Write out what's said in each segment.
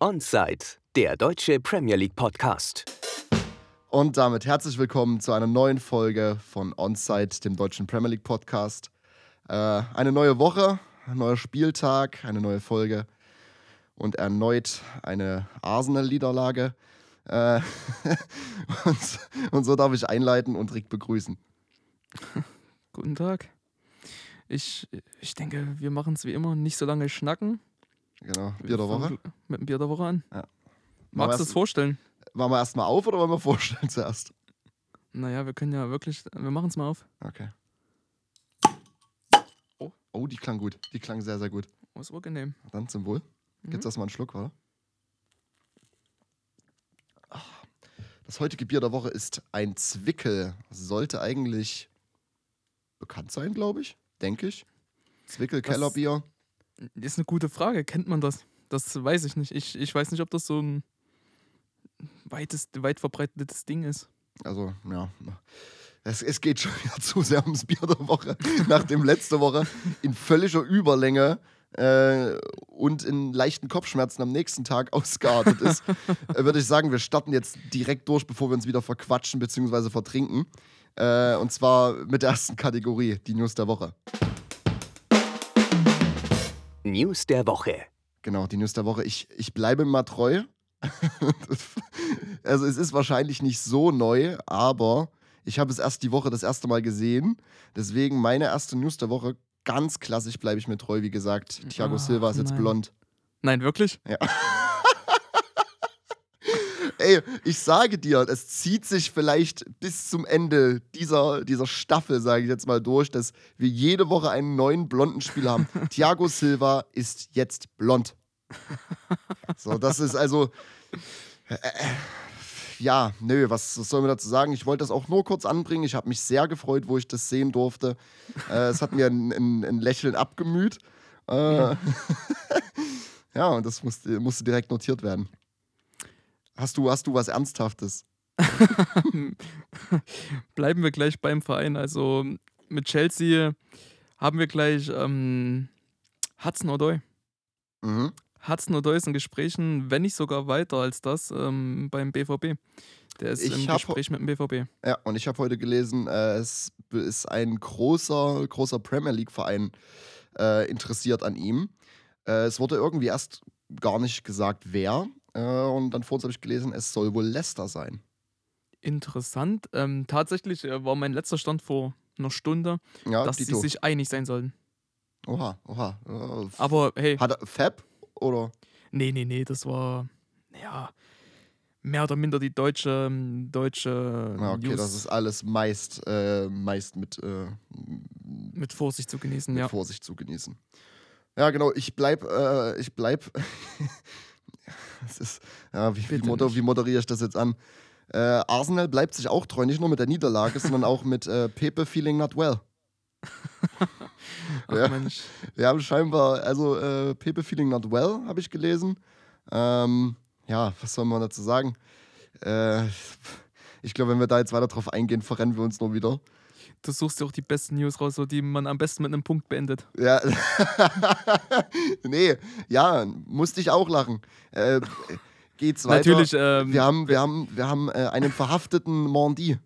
Onside, der deutsche Premier League Podcast. Und damit herzlich willkommen zu einer neuen Folge von Onside, dem deutschen Premier League Podcast. Äh, eine neue Woche, ein neuer Spieltag, eine neue Folge und erneut eine Arsenal-Niederlage. Äh, und, und so darf ich einleiten und Rick begrüßen. Guten Tag. Ich, ich denke, wir machen es wie immer, nicht so lange schnacken. Genau, Bier der Woche. Mit dem Bier der Woche an. Ja. Magst du es vorstellen? Machen wir erstmal auf oder wollen wir vorstellen zuerst? Naja, wir können ja wirklich, wir machen es mal auf. Okay. Oh. Oh, die klang gut. Die klang sehr, sehr gut. Oh, ist angenehm. Dann zum Wohl. Mhm. Gibt's erstmal einen Schluck, oder? Ah, Das heutige Bier der Woche ist ein Zwickel. Sollte eigentlich bekannt sein, glaube ich. Denke ich. Zwickel Kellerbier. Ist eine gute Frage. Kennt man das? Das weiß ich nicht. Ich, ich weiß nicht, ob das so ein weites, weit verbreitetes Ding ist. Also, ja. Es, es geht schon wieder zu sehr ums Bier der Woche. Nachdem letzte Woche in völliger Überlänge äh, und in leichten Kopfschmerzen am nächsten Tag ausgeartet ist, äh, würde ich sagen, wir starten jetzt direkt durch, bevor wir uns wieder verquatschen bzw. vertrinken. Äh, und zwar mit der ersten Kategorie, die News der Woche. News der Woche. Genau, die News der Woche. Ich, ich bleibe mal treu. also es ist wahrscheinlich nicht so neu, aber ich habe es erst die Woche das erste Mal gesehen. Deswegen meine erste News der Woche, ganz klassisch bleibe ich mir treu. Wie gesagt, Thiago Ach, Silva ist jetzt nein. blond. Nein, wirklich? Ey, ich sage dir, es zieht sich vielleicht bis zum Ende dieser, dieser Staffel, sage ich jetzt mal durch, dass wir jede Woche einen neuen blonden Spieler haben. Thiago Silva ist jetzt blond. So, das ist also. Äh, äh, ja, nö, was, was soll man dazu sagen? Ich wollte das auch nur kurz anbringen. Ich habe mich sehr gefreut, wo ich das sehen durfte. Äh, es hat mir ein, ein, ein Lächeln abgemüht. Äh, ja, und das musste, musste direkt notiert werden. Hast du, hast du was Ernsthaftes? Bleiben wir gleich beim Verein. Also mit Chelsea haben wir gleich ähm, Hudson Odoi. Mhm. Hudson Odoi ist in Gesprächen, wenn nicht sogar weiter als das, ähm, beim BVB. Der ist Ich im Gespräch mit dem BVB. Ja, und ich habe heute gelesen, äh, es ist ein großer, großer Premier League-Verein äh, interessiert an ihm. Äh, es wurde irgendwie erst gar nicht gesagt, wer. Äh, und dann vorhin habe ich gelesen, es soll wohl Leicester sein. Interessant. Ähm, tatsächlich äh, war mein letzter Stand vor einer Stunde, Ja, dass sie Dito. sich einig sein sollen. Oha, oha. Äh, Aber hey, Hat er Fab oder? nee, nee, nee, das war, ja, mehr oder minder die deutsche, ähm, deutsche Ja, okay, News das ist alles meist, äh, meist mit, äh, mit Vorsicht zu genießen, mit ja. Vorsicht zu genießen. Ja, genau, ich bleib, äh, ich bleib. es ist, ja, wie, wie, moder, wie moderiere ich das jetzt an? Äh, Arsenal bleibt sich auch treu, nicht nur mit der Niederlage, sondern auch mit äh, Pepe feeling not well. Ach Ja. Mensch. Wir haben scheinbar, also äh, Pepe feeling not well, habe ich gelesen. Ähm, ja, was soll man dazu sagen? Äh, ich glaube, wenn wir da jetzt weiter drauf eingehen, verrennen wir uns nur wieder. Du suchst dir auch die besten News raus, so die man am besten mit einem Punkt beendet. Ja. nee, ja, musste ich auch lachen. Äh, geht's weiter? Natürlich, ähm, Wir haben, wir haben, wir haben äh, einen verhafteten Mondi.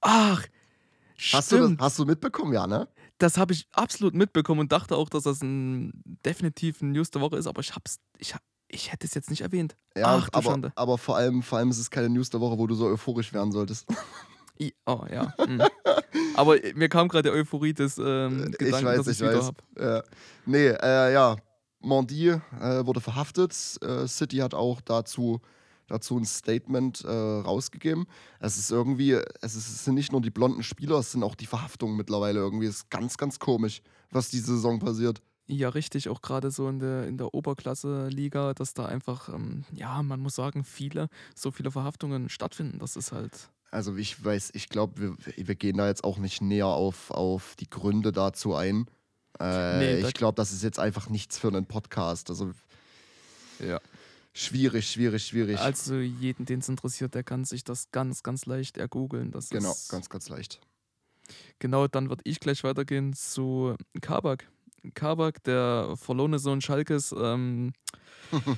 ach, Hast du, das, stimmt. hast du mitbekommen, ja, ne? das habe ich absolut mitbekommen und dachte auch, dass das ein definitiv ein News der Woche ist, aber ich hab's, ich, hab, ich hätte es jetzt nicht erwähnt. Ja, Ach, du aber, Schande. aber vor allem, vor allem ist es keine News der Woche, wo du so euphorisch werden solltest. I, oh, ja. mm. aber mir kam gerade die Euphorie des ähm, Gedanken, ich weiß, dass ich ich wieder weiß. hab. Ja. Nee, äh, ja, Mondi äh, wurde verhaftet. Äh, City hat auch dazu, dazu ein Statement äh, rausgegeben. Es ist irgendwie, es, ist, es sind nicht nur die blonden Spieler, es sind auch die Verhaftungen mittlerweile irgendwie. Es ist ganz, ganz komisch, was diese Saison passiert. Ja, richtig, auch gerade so in der, in der Oberklasse-Liga, dass da einfach, ähm, ja, man muss sagen, viele, so viele Verhaftungen stattfinden. Das ist halt. Also ich weiß, ich glaube, wir, wir gehen da jetzt auch nicht näher auf, auf die Gründe dazu ein. Äh, Nee, ich glaube, das ist jetzt einfach nichts für einen Podcast. Also Ja. schwierig, schwierig, schwierig. Also jeden, den es interessiert, der kann sich das ganz, ganz leicht ergoogeln. Das genau, ganz, ganz leicht. Genau, dann würde ich gleich weitergehen zu Kabak. Kabak, der verlorene Sohn Schalkes, ähm,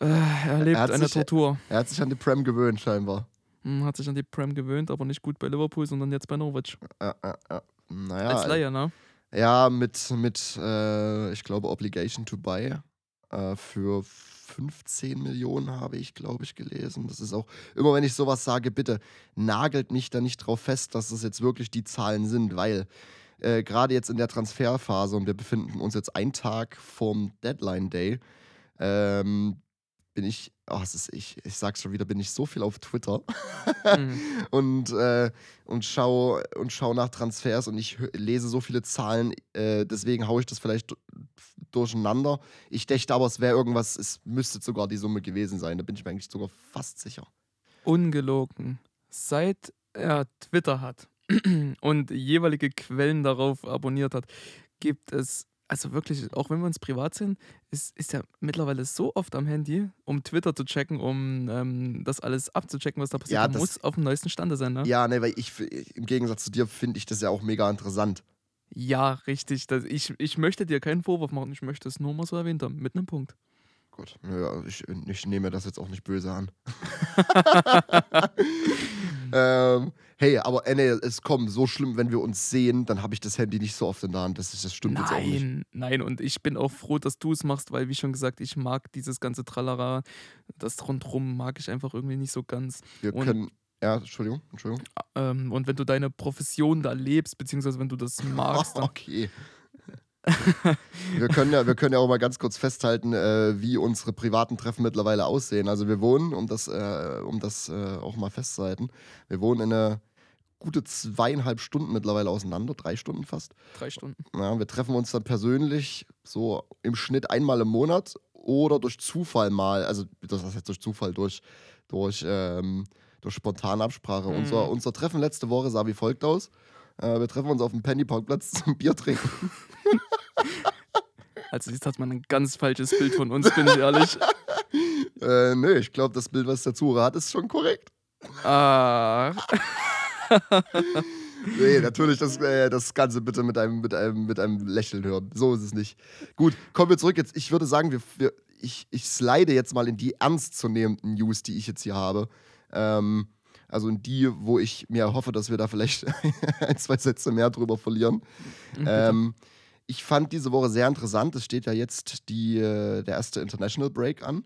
Äh, er erlebt hat eine sich- Tortur. Er hat sich an die Prem gewöhnt, scheinbar. Hm, Hat sich an die Prem gewöhnt, aber nicht gut bei Liverpool, sondern jetzt bei Norwich. Ja, ja, ja. Naja, Als Laie, ne? Ja, mit, mit äh, ich glaube, Obligation to Buy äh, für 15 Millionen habe ich, glaube ich, gelesen. Das ist auch, immer wenn ich sowas sage, bitte nagelt mich da nicht drauf fest, dass das jetzt wirklich die Zahlen sind, weil äh, gerade jetzt in der Transferphase und wir befinden uns jetzt einen Tag vom Deadline Day, ähm, bin ich, oh, es ist, ich, ich sag's schon wieder, bin ich so viel auf Twitter Hm. und, äh, und schau und schau nach Transfers und ich lese so viele Zahlen, äh, deswegen haue ich das vielleicht du- durcheinander. Ich dächte aber, es wäre irgendwas, es müsste sogar die Summe gewesen sein. Da bin ich mir eigentlich sogar fast sicher. Ungelogen. Seit er Twitter hat und jeweilige Quellen darauf abonniert hat, gibt es, also wirklich, auch wenn wir uns privat sind, ist, ist er mittlerweile so oft am Handy, um Twitter zu checken, um ähm, das alles abzuchecken, was da passiert. Ja, das- muss auf dem neuesten Stande sein, ne? Ja, ne, weil ich, im Gegensatz zu dir finde ich das ja auch mega interessant. Ja, richtig. Das, ich, ich möchte dir keinen Vorwurf machen, ich möchte es nur mal so erwähnt haben, mit einem Punkt. Gut, ja, ich, ich nehme mir das jetzt auch nicht böse an. ähm, hey, aber äh, nee, es kommt so schlimm, wenn wir uns sehen, dann habe ich das Handy nicht so oft in der Hand. Das, ist, das stimmt jetzt auch nicht. Nein, nein, und ich bin auch froh, dass du es machst, weil, wie schon gesagt, ich mag dieses ganze Tralala, das rundrum mag ich einfach irgendwie nicht so ganz. Wir Und- können. Ja, Entschuldigung, Entschuldigung. Ähm, und wenn du deine Profession da lebst, beziehungsweise wenn du das magst, dann, okay. Wir, können ja, wir können ja auch mal ganz kurz festhalten, äh, wie unsere privaten Treffen mittlerweile aussehen. Also wir wohnen, um das, äh, um das äh, auch mal festzuhalten, wir wohnen in eine gute zweieinhalb Stunden mittlerweile auseinander, drei Stunden fast. drei Stunden. Ja, wir treffen uns dann persönlich so im Schnitt einmal im Monat oder durch Zufall mal, also das heißt durch Zufall, durch, durch, ähm, durch spontane Absprache. Mhm. Unser, unser Treffen letzte Woche sah wie folgt aus. Äh, wir treffen uns auf dem Penny-Parkplatz zum Bier trinken. Also jetzt hat man ein ganz falsches Bild von uns, bin ich ehrlich. äh, nö, ich glaube, das Bild, was der Zuhörer hat, ist schon korrekt. Ah, Nee, natürlich das, äh, das Ganze bitte mit einem, mit, einem, mit einem Lächeln hören. So ist es nicht. Gut, kommen wir zurück. Jetzt, ich würde sagen, wir, wir, ich, ich slide jetzt mal in die ernstzunehmenden News, die ich jetzt hier habe. Ähm, also in die, wo ich mir hoffe, dass wir da vielleicht ein, zwei Sätze mehr drüber verlieren. Ähm, ich fand diese Woche sehr interessant. Es steht ja jetzt die, äh, der erste International Break an.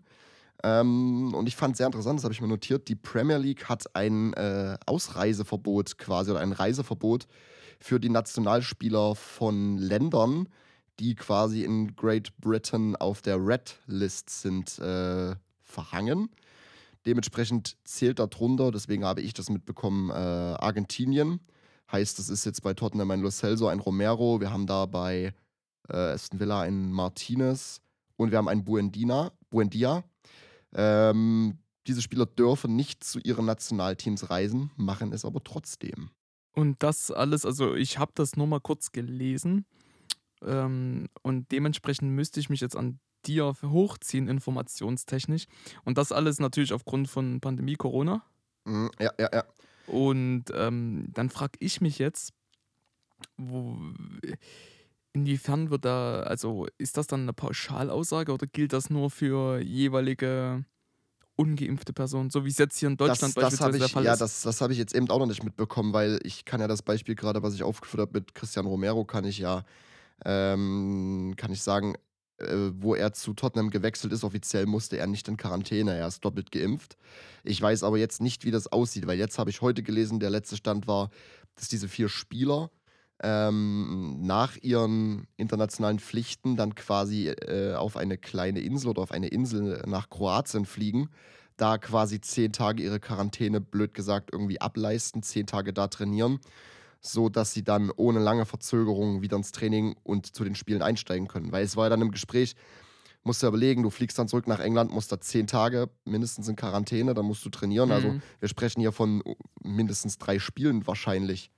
Ähm, und ich fand sehr interessant, das habe ich mir notiert, die Premier League hat ein äh, Ausreiseverbot quasi oder ein Reiseverbot für die Nationalspieler von Ländern, die quasi in Great Britain auf der Red List sind, äh, verhangen. Dementsprechend zählt darunter, deswegen habe ich das mitbekommen, äh, Argentinien. Heißt, das ist jetzt bei Tottenham ein Lo Celso, ein Romero. Wir haben da bei äh, Aston Villa einen Martinez und wir haben einen Buendina, Buendia. Ähm, diese Spieler dürfen nicht zu ihren Nationalteams reisen, machen es aber trotzdem. Und das alles, also ich habe das nur mal kurz gelesen ähm, und dementsprechend müsste ich mich jetzt an dir hochziehen, informationstechnisch. Und das alles natürlich aufgrund von Pandemie Corona. Mhm, ja, ja, ja. Und ähm, dann frage ich mich jetzt, wo, inwiefern wird da, also ist das dann eine Pauschalaussage oder gilt das nur für jeweilige ungeimpfte Personen, so wie es jetzt hier in Deutschland das, das beispielsweise der ich, Fall ja, ist? das, das habe ich jetzt eben auch noch nicht mitbekommen, weil ich kann ja das Beispiel gerade, was ich aufgeführt habe mit Cristian Romero, kann ich ja, ähm, kann ich sagen, wo er zu Tottenham gewechselt ist, offiziell musste er nicht in Quarantäne, er ist doppelt geimpft. Ich weiß aber jetzt nicht, wie das aussieht, weil jetzt habe ich heute gelesen, der letzte Stand war, dass diese vier Spieler ähm, nach ihren internationalen Pflichten dann quasi äh, auf eine kleine Insel oder auf eine Insel nach Kroatien fliegen, da quasi zehn Tage ihre Quarantäne, blöd gesagt, irgendwie ableisten, zehn Tage da trainieren, so dass sie dann ohne lange Verzögerung wieder ins Training und zu den Spielen einsteigen können. Weil es war ja dann im Gespräch, musst du ja überlegen, du fliegst dann zurück nach England, musst da zehn Tage mindestens in Quarantäne, dann musst du trainieren. Also Mhm. wir sprechen hier von mindestens drei Spielen wahrscheinlich.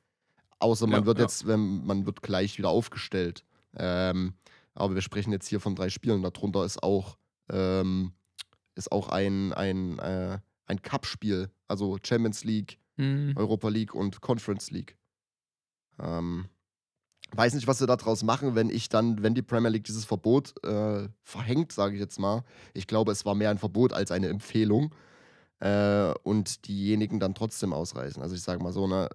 Außer man Ja, wird ja. jetzt, wenn man wird gleich wieder aufgestellt. Ähm, aber wir sprechen jetzt hier von drei Spielen. Darunter ist auch, ähm, ist auch ein, ein, äh, ein Cup-Spiel, also Champions League, Hm. Europa League und Conference League. Ähm, weiß nicht, was wir daraus machen, wenn ich dann, wenn die Premier League dieses Verbot äh, verhängt, sage ich jetzt mal. Ich glaube, es war mehr ein Verbot als eine Empfehlung. Äh, und diejenigen dann trotzdem ausreisen. Also ich sage mal so, ne,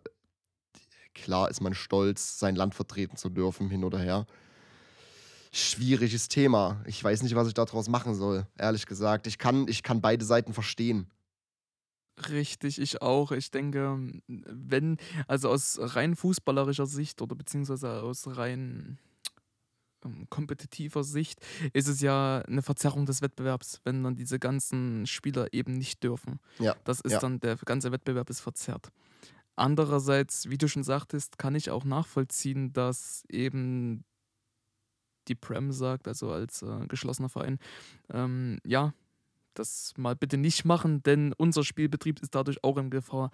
klar ist man stolz, sein Land vertreten zu dürfen, hin oder her. Schwieriges Thema. Ich weiß nicht, was ich daraus machen soll, ehrlich gesagt. Ich kann, ich kann beide Seiten verstehen. Richtig, ich auch. Ich denke, wenn, also aus rein fußballerischer Sicht oder beziehungsweise aus rein ähm, kompetitiver Sicht ist es ja eine Verzerrung des Wettbewerbs, wenn dann diese ganzen Spieler eben nicht dürfen. Ja. Das ist Ja. dann, der ganze Wettbewerb ist verzerrt. Andererseits, wie du schon sagtest, kann ich auch nachvollziehen, dass eben die Prem sagt, also als äh, geschlossener Verein, ähm, ja, das mal bitte nicht machen, denn unser Spielbetrieb ist dadurch auch in Gefahr.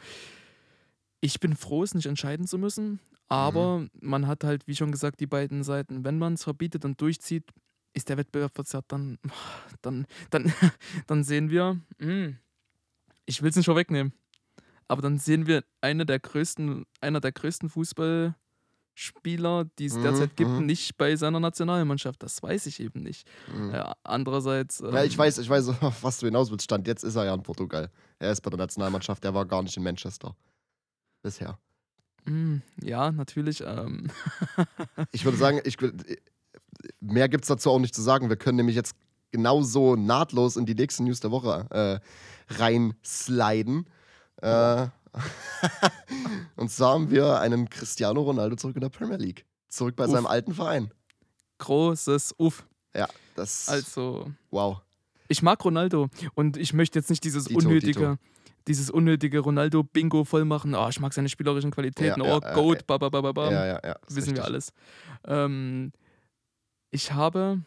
Ich bin froh, es nicht entscheiden zu müssen, aber man hat halt, wie schon gesagt, die beiden Seiten. Wenn man es verbietet und durchzieht, ist der Wettbewerb verzerrt, dann, dann, dann, dann sehen wir, hm, ich will es nicht vorwegnehmen, aber dann sehen wir eine der größten, einer der größten Fußballspieler, die es Mhm, derzeit gibt, mhm. nicht bei seiner Nationalmannschaft. Das weiß ich eben nicht. Mhm. Äh, andererseits. Ja, ich ähm, weiß, ich weiß, was du hinaus willst. Stand jetzt ist er ja in Portugal. Er ist bei der Nationalmannschaft, der war gar nicht in Manchester. Bisher. mm, Ja, natürlich. Ähm, Ich würde sagen, ich, mehr gibt es dazu auch nicht zu sagen. Wir können nämlich jetzt genauso nahtlos in die nächsten News der Woche äh, reinsliden. Äh, und zwar haben wir einen Cristiano Ronaldo zurück in der Premier League. Zurück bei Uff. seinem alten Verein. großes Uff. Ja, das. Also, wow. ich mag Ronaldo und ich möchte jetzt nicht dieses Dito, unnötige. Dito. Dieses unnötige Ronaldo-Bingo voll machen. Ah, ich mag seine spielerischen Qualitäten. Ja, ja, oh, ja, Goat, ja. ba, ba, ba, ba, ba. Ja, ja, ja. ist wissen wir richtig. alles. Ähm, ich habe,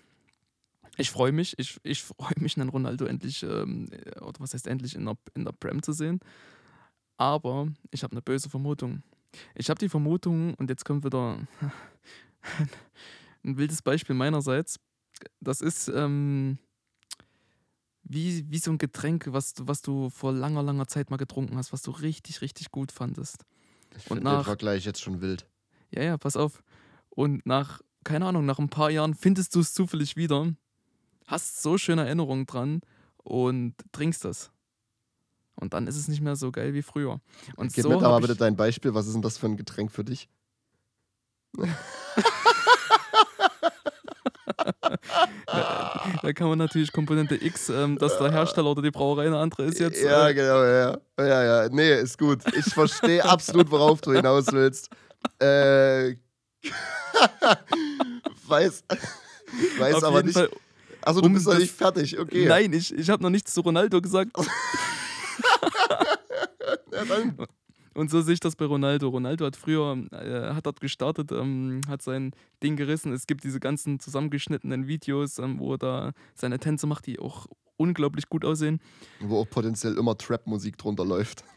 ich freue mich, ich, ich freue mich, einen Ronaldo endlich, ähm, äh, oder was heißt endlich, in der, in der Prem zu sehen. Aber ich habe eine böse Vermutung. Ich habe die Vermutung, und jetzt kommt wieder ein wildes Beispiel meinerseits. Das ist ähm, wie, wie so ein Getränk, was, du- was du vor langer, langer Zeit mal getrunken hast, was du richtig, richtig gut fandest. Ich Und finde den Vergleich jetzt schon wild. Ja, ja, pass auf. Und nach, keine Ahnung, nach ein paar Jahren findest du es zufällig wieder, hast so schöne Erinnerungen dran und trinkst das. Und dann ist es nicht mehr so geil wie früher. Und Gib so mir da mal bitte dein Beispiel. Was ist denn das für ein Getränk für dich? da kann man natürlich Komponente X, ähm, dass der Hersteller oder die Brauerei eine andere ist jetzt. ja, äh, genau, ja. Ja, ja. Nee, ist gut. Ich verstehe absolut, worauf du hinaus willst. Äh. weiß. Weiß auf aber nicht. Fall. Also du um bist noch nicht fertig, okay. Nein, ich, ich habe noch nichts zu Ronaldo gesagt. Ja, dann, Und so sehe ich das bei Ronaldo. Ronaldo hat früher, äh, hat dort gestartet, ähm, hat sein Ding gerissen. Es gibt diese ganzen zusammengeschnittenen Videos, ähm, wo er da seine Tänze macht, die auch unglaublich gut aussehen. wo auch potenziell immer Trap-Musik drunter läuft.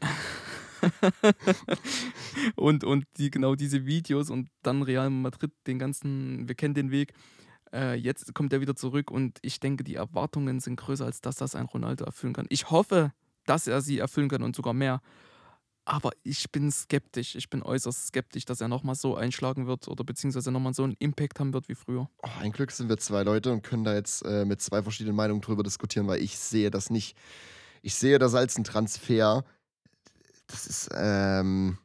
Und, und die, genau diese Videos und dann Real Madrid, den ganzen, wir kennen den Weg. Äh, jetzt kommt er wieder zurück und ich denke, die Erwartungen sind größer, als dass das ein Ronaldo erfüllen kann. Ich hoffe, dass er sie erfüllen kann und sogar mehr. Aber ich bin skeptisch. Ich bin äußerst skeptisch, dass er nochmal so einschlagen wird oder beziehungsweise nochmal so einen Impact haben wird wie früher. Oh, ein Glück sind wir zwei Leute und können da jetzt äh, mit zwei verschiedenen Meinungen drüber diskutieren, weil ich sehe das nicht. Ich sehe das als ein Transfer. Das ist ähm,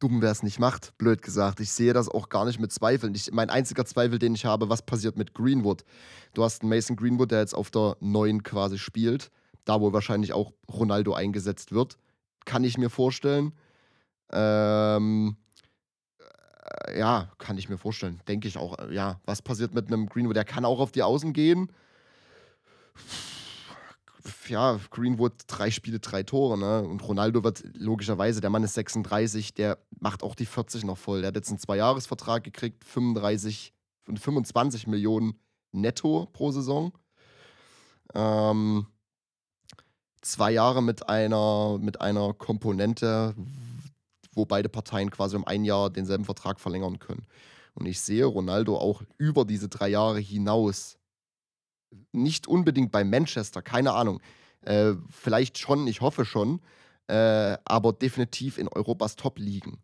dumm, wer es nicht macht, blöd gesagt. Ich sehe das auch gar nicht mit Zweifeln. Ich, mein einziger Zweifel, den ich habe, was passiert mit Greenwood? Du hast einen Mason Greenwood, der jetzt auf der 9 quasi spielt, da wo wahrscheinlich auch Ronaldo eingesetzt wird. Kann ich mir vorstellen. Ähm, äh, ja, kann ich mir vorstellen. Denke ich auch. äh, Ja, was passiert mit einem Greenwood? Der kann auch auf die Außen gehen. Ja, Greenwood drei Spiele, drei Tore, ne? Und Ronaldo wird logischerweise, der Mann ist 36, der macht auch die 40 noch voll. Der hat jetzt einen Zweijahresvertrag gekriegt, 35 und 25 Millionen netto pro Saison. Ähm, zwei Jahre mit einer, mit einer Komponente, wo beide Parteien quasi um ein Jahr denselben Vertrag verlängern können. Und ich sehe Ronaldo auch über diese drei Jahre hinaus. Nicht unbedingt bei Manchester, keine Ahnung. Äh, vielleicht schon, ich hoffe schon, äh, aber definitiv in Europas Top-Ligen.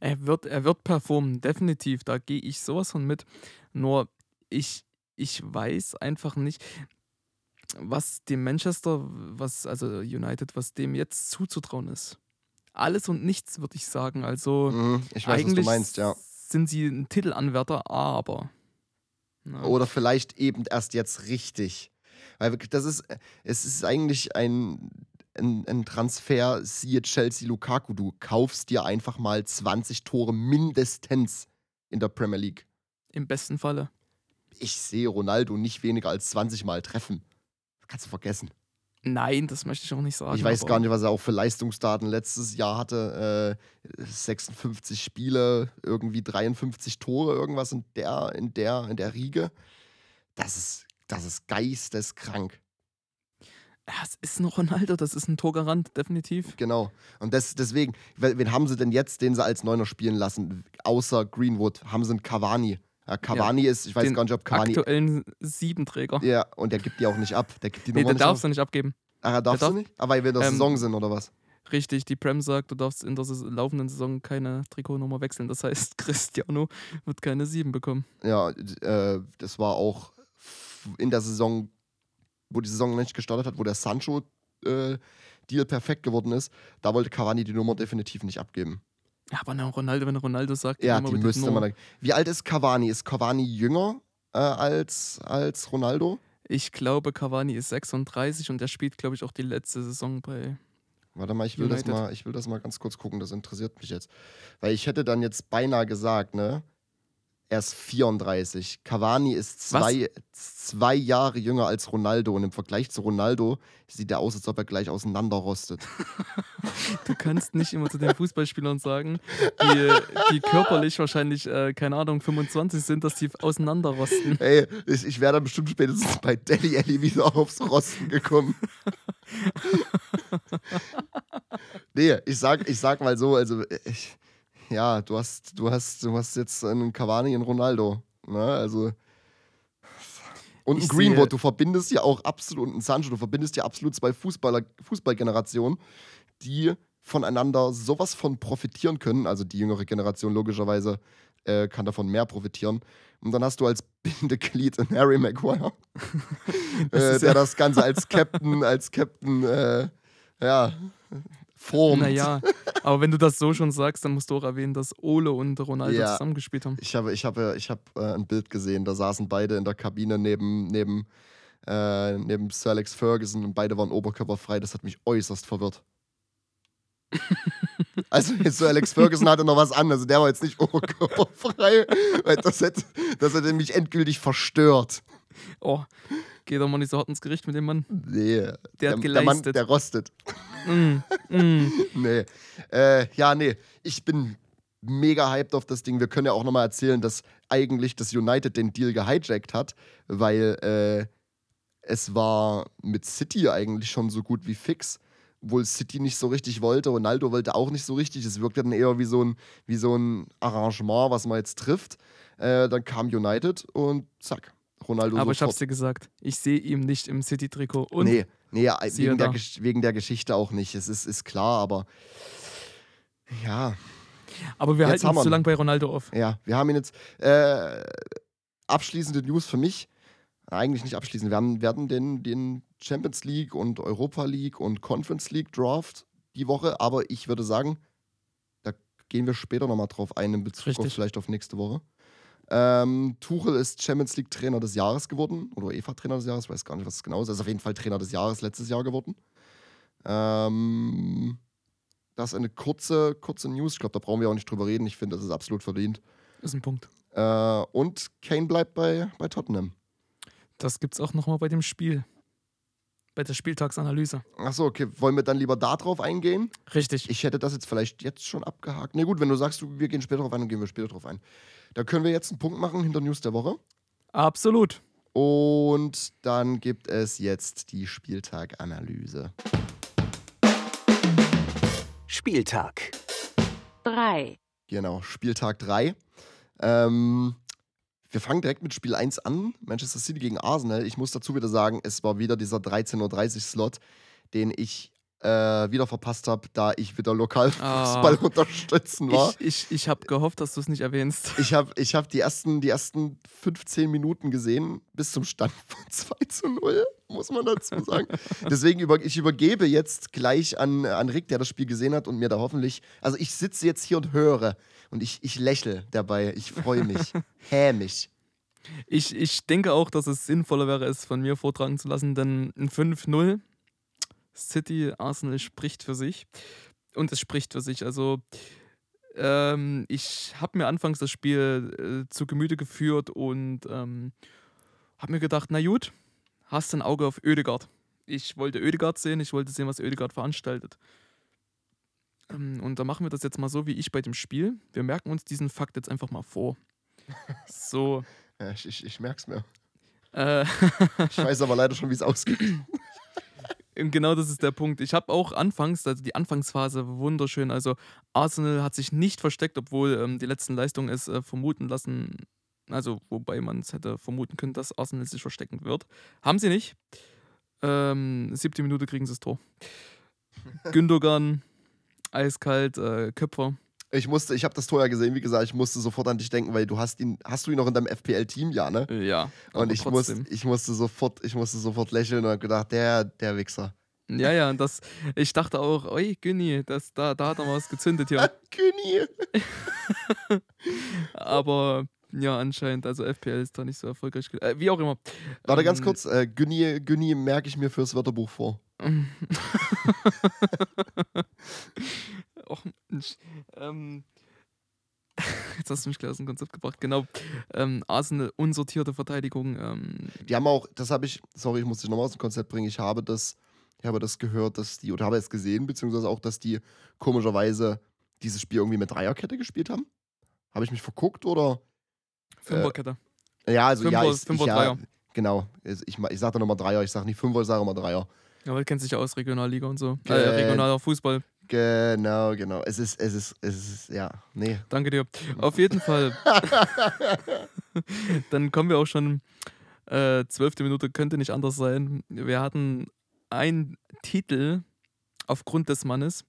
Er wird, er wird performen, definitiv. Da gehe ich sowas von mit. Nur ich, ich weiß einfach nicht, was dem Manchester, was, also United, was dem jetzt zuzutrauen ist. Alles und nichts, würde ich sagen. Also Mhm, ich weiß, was du eigentlich meinst, ja. sind sie ein Titelanwärter, aber. Na, Oder vielleicht eben erst jetzt richtig. Weil wirklich, das ist, es ist eigentlich ein, ein, ein Transfer, siehe Chelsea Lukaku. Du kaufst dir einfach mal 20 Tore mindestens in der Premier League. Im besten Falle. Ich sehe Ronaldo nicht weniger als 20 Mal treffen. Das kannst du vergessen. Nein, das möchte ich auch nicht sagen. Ich weiß gar nicht, was er auch für Leistungsdaten letztes Jahr hatte. Äh, 56 Spiele, irgendwie 53 Tore, irgendwas in der, in der, in der Riege. Das ist, das ist geisteskrank. Ja, es ist ein Ronaldo, das ist ein Torgarant, definitiv. Genau. Und das, deswegen, wen wen haben sie denn jetzt, den sie als Neuner spielen lassen? Außer Greenwood haben sie einen Cavani. Ja, Cavani ist, ich weiß gar nicht, ob Cavani. Aktuellen Siebenträger. Ja, und der gibt die auch nicht ab. Der gibt die nee, Nummer der nicht darfst du nicht abgeben. Ach, er darf der sie darf- nicht? Aber weil wir in der Ähm, Saison sind, oder was? Richtig, die Prem sagt, du darfst in der laufenden Saison keine Trikotnummer wechseln. Das heißt, Cristiano wird keine Sieben bekommen. Ja, äh, das war auch in der Saison, wo die Saison nicht gestartet hat, wo der Sancho-Deal perfekt geworden ist. Da wollte Cavani die Nummer definitiv nicht abgeben. Ja, aber na, Ronaldo, wenn Ronaldo sagt, Ja, die müsste man. Wie alt ist Cavani? Ist Cavani jünger äh, als, als Ronaldo? Ich glaube, Cavani ist 36 und er spielt, glaube ich, auch die letzte Saison bei. Warte mal, ich will, das mal, ich will das mal ganz kurz gucken, das interessiert mich jetzt. Weil ich hätte dann jetzt beinahe gesagt, ne? Er ist 34. Cavani ist zwei, zwei Jahre jünger als Ronaldo und im Vergleich zu Ronaldo sieht er aus, als ob er gleich auseinanderrostet. Du kannst nicht immer zu den Fußballspielern sagen, die, die körperlich wahrscheinlich, äh, keine Ahnung, 25 sind, dass die auseinanderrosten. Ey, ich, ich wäre dann bestimmt spätestens bei Deli Alli wieder aufs Rosten gekommen. nee, ich sag, ich sag mal so, also ich, ja, du hast, du hast, du hast jetzt einen Cavani und Ronaldo. Ne? Also. Und einen Ich Greenwood, sehe- du verbindest ja auch absolut, und einen Sancho, du verbindest ja absolut zwei Fußballer, Fußballgenerationen, die voneinander sowas von profitieren können. Also die jüngere Generation logischerweise äh, kann davon mehr profitieren. Und dann hast du als Bindeglied einen Harry Maguire, Das äh, der ja- das Ganze als Captain, als Captain, äh, ja, formt. Naja, aber wenn du das so schon sagst, dann musst du auch erwähnen, dass Ole und Ronaldo Ja. zusammengespielt haben. Ich habe, ich habe, ich habe äh, ein Bild gesehen, da saßen beide in der Kabine neben, neben, äh, neben Sir Alex Ferguson und beide waren oberkörperfrei. Das hat mich äußerst verwirrt. also Sir Alex Ferguson hatte noch was an, also der war jetzt nicht oberkörperfrei, weil das hätte, das hätte mich endgültig verstört. Oh, geh doch mal nicht so hart ins Gericht mit dem Mann. Nee, Der hat der Mann, geleistet. der rostet. Mm, mm. Nee. Äh, ja, nee. Ich bin mega hyped auf das Ding. Wir können ja auch nochmal erzählen, dass eigentlich das United den Deal gehijackt hat, weil äh, es war mit City eigentlich schon so gut wie fix. Obwohl City nicht so richtig wollte, Ronaldo wollte auch nicht so richtig. Es wirkte dann eher wie so ein, wie so ein Arrangement, was man jetzt trifft. Äh, dann kam United und zack, Ronaldo Aber ich sofort. hab's dir gesagt, ich sehe ihn nicht im City-Trikot. Und nee, nee, wegen der, wegen der Geschichte auch nicht. Es ist, ist klar, aber ja, Aber wir Jetzt halten haben uns zu lang bei Ronaldo auf. Ja, wir haben ihn jetzt. Äh, abschließende News für mich. Eigentlich nicht abschließend. Wir haben, werden den, den Champions League und Europa League und Conference League Draft die Woche, aber ich würde sagen, da gehen wir später nochmal drauf ein in Bezug auf vielleicht auf nächste Woche. Ähm, Tuchel ist Champions League Trainer des Jahres geworden oder UEFA Trainer des Jahres, weiß gar nicht, was es genau ist. Er ist auf jeden Fall Trainer des Jahres letztes Jahr geworden. Ähm, das ist eine kurze, kurze News. Ich glaube, da brauchen wir auch nicht drüber reden. Ich finde, das ist absolut verdient. Ist ein Punkt. Äh, und Kane bleibt bei, bei Tottenham. Das gibt's auch nochmal bei dem Spiel. Bei der Spieltagsanalyse. Achso, okay. Wollen wir dann lieber da drauf eingehen? Richtig. Ich hätte das jetzt vielleicht jetzt schon abgehakt. Ne, gut, wenn du sagst, du, wir gehen später drauf ein, dann gehen wir später drauf ein. Da können wir jetzt einen Punkt machen hinter News der Woche. Absolut. Und dann gibt es jetzt die Spieltaganalyse. Spieltag. 3, Genau, Spieltag 3. Ähm, wir fangen direkt mit Spiel 1 an. Manchester City gegen Arsenal. Ich muss dazu wieder sagen, es war wieder dieser 13.30 Uhr Slot, den ich äh, wieder verpasst habe, da ich wieder Lokalfußball Ah. unterstützen war. Ich, ich, ich habe gehofft, dass du es nicht erwähnst. Ich habe ich hab die, ersten, die ersten 15 Minuten gesehen, bis zum Stand von 2 zu 0, muss man dazu sagen. Deswegen über, ich übergebe jetzt gleich an, an Rick, der das Spiel gesehen hat und mir da hoffentlich. Also ich sitze jetzt hier und höre und ich, ich lächle dabei. Ich freue mich. Hämisch. Ich, ich denke auch, dass es sinnvoller wäre, es von mir vortragen zu lassen, denn ein 5-0 City Arsenal spricht für sich. Und es spricht für sich. Also, ähm, ich habe mir anfangs das Spiel äh, zu Gemüte geführt und ähm, habe mir gedacht, na gut, hast ein Auge auf Ödegard. Ich wollte Ödegard sehen, ich wollte sehen, was Ödegard veranstaltet. Ähm, und da machen wir das jetzt mal so wie ich bei dem Spiel. Wir merken uns diesen Fakt jetzt einfach mal vor. So. Ja, ich, ich, ich merke es mir. Äh, Ich weiß aber leider schon, wie es ausgeht. Genau das ist der Punkt. Ich habe auch anfangs, also die Anfangsphase wunderschön. Also Arsenal hat sich nicht versteckt, obwohl ähm, die letzten Leistungen es äh, vermuten lassen, also wobei man es hätte vermuten können, dass Arsenal sich verstecken wird. Haben sie nicht. Ähm, siebte Minute kriegen sie das Tor. Gündogan, eiskalt, äh, Köpfer. Ich musste, ich habe das Tor ja gesehen, wie gesagt, ich musste sofort an dich denken, weil du hast ihn, hast du ihn noch in deinem FPL-Team, ja, ne? Ja. Und ich, muss, ich, musste sofort, ich musste sofort lächeln und habe gedacht, der, der Wichser. Ja, ja, und das, ich dachte auch, oi, Günni, das, da, da hat er mal was gezündet hier. Kühni. Aber ja, anscheinend, also FPL ist da nicht so erfolgreich. Äh, wie auch immer. Warte ganz Ähm, kurz, äh, Günni, Günni merke ich mir fürs Wörterbuch vor. Och, Mensch. Ähm, jetzt hast du mich gleich aus dem Konzept gebracht. Genau. Ähm, Arsenal, unsortierte Verteidigung. Ähm, Die haben auch, das habe ich, sorry, ich muss dich nochmal aus dem Konzept bringen, ich habe das, ich habe das gehört, dass die, oder habe es gesehen, beziehungsweise auch, dass die komischerweise dieses Spiel irgendwie mit Dreierkette gespielt haben. Habe ich mich verguckt oder? Fünferkette. Ja, also ja, Fünfer- ich, Fünfer, ich, ja, Dreier. Genau. Ich, ma- ich sage dann nochmal Dreier, ich sage nicht Fünfer, ich sage immer Dreier. Ja, weil du kennst dich ja aus Regionalliga und so. Äh, Äh, regionaler Fußball. Genau, genau. Es ist, es ist, es ist, ja, nee. Danke dir. Auf jeden Fall. Dann kommen wir auch schon. Äh, zwölfte Minute könnte nicht anders sein. Wir hatten einen Titel aufgrund des Mannes.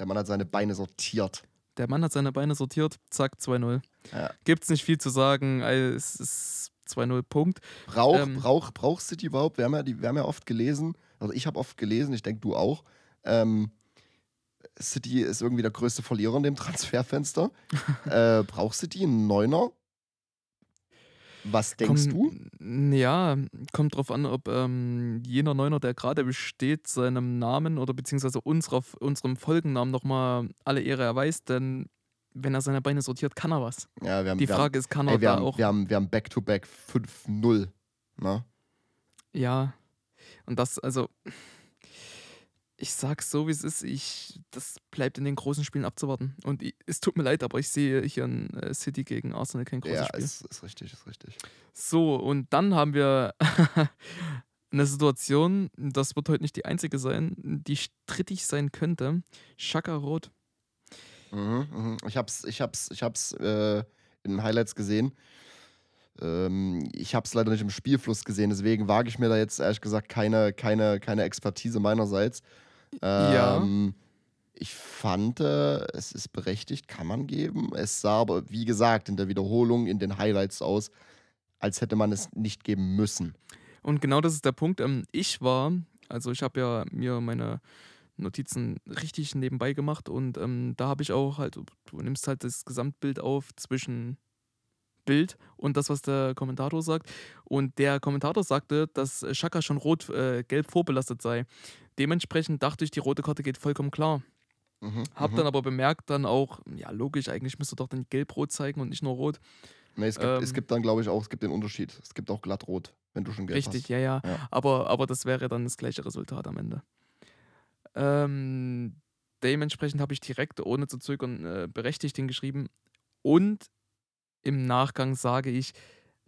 Der Mann hat seine Beine sortiert. Der Mann hat seine Beine sortiert, zack, 2-0. Ja. Gibt's nicht viel zu sagen, äh, es ist 2-0 Punkt. Braucht Ähm. brauch, braucht City überhaupt? Wir haben ja, die, wir haben ja oft gelesen, also ich habe oft gelesen, ich denke du auch. Ähm, City ist irgendwie der größte Verlierer in dem Transferfenster. äh, braucht City einen Neuner? Was denkst du? Komm, Ja, kommt drauf an, ob ähm, jener Neuner, der gerade besteht, seinem Namen oder beziehungsweise unserer, unserem Folgennamen nochmal alle Ehre erweist, denn wenn er seine Beine sortiert, kann er was. Ja, wir haben, Die Frage ist, kann haben, er ey, wir, da haben, auch. wir haben, wir haben Back-to-Back 5-0. Ne? Ja. Und das, also, ich sag's so, wie es ist. Ich, das bleibt in den großen Spielen abzuwarten. Und ich, es tut mir leid, aber ich sehe hier in äh, City gegen Arsenal kein großes Ja, Spiel. ist, ist richtig, ist richtig. So, und dann haben wir eine Situation, das wird heute nicht die einzige sein, die strittig sein könnte. Schaka Rot. Mhm, mhm. Ich hab's, ich hab's, ich hab's äh, in den Highlights gesehen. Ähm, ich hab's leider nicht im Spielfluss gesehen, deswegen wage ich mir da jetzt ehrlich gesagt keine, keine, keine Expertise meinerseits. Ja. Ähm, Ich fand, äh, es ist berechtigt, kann man geben. Es sah aber, wie gesagt, in der Wiederholung, in den Highlights aus, als hätte man es nicht geben müssen. Und genau das ist der Punkt. Ähm, ich war, also ich habe ja mir meine Notizen richtig nebenbei gemacht und ähm, da habe ich auch halt, du nimmst halt das Gesamtbild auf zwischen Bild und das, was der Kommentator sagt. Und der Kommentator sagte, dass Schaka schon rot, äh, gelb vorbelastet sei. Dementsprechend dachte ich, die rote Karte geht vollkommen klar. Mhm, Hab mhm. dann aber bemerkt, dann auch, ja, logisch, eigentlich müsste doch dann gelb-rot zeigen und nicht nur rot. Nee, es gibt, es ähm, gibt dann, glaube ich, auch, es gibt den Unterschied. Es gibt auch glattrot, wenn du schon gelb Richtig, hast. ja, ja. Ja. Aber, aber das wäre dann das gleiche Resultat am Ende. Ähm, dementsprechend habe ich direkt, ohne zu zögern, äh, berechtigt hingeschrieben. Und im Nachgang sage ich,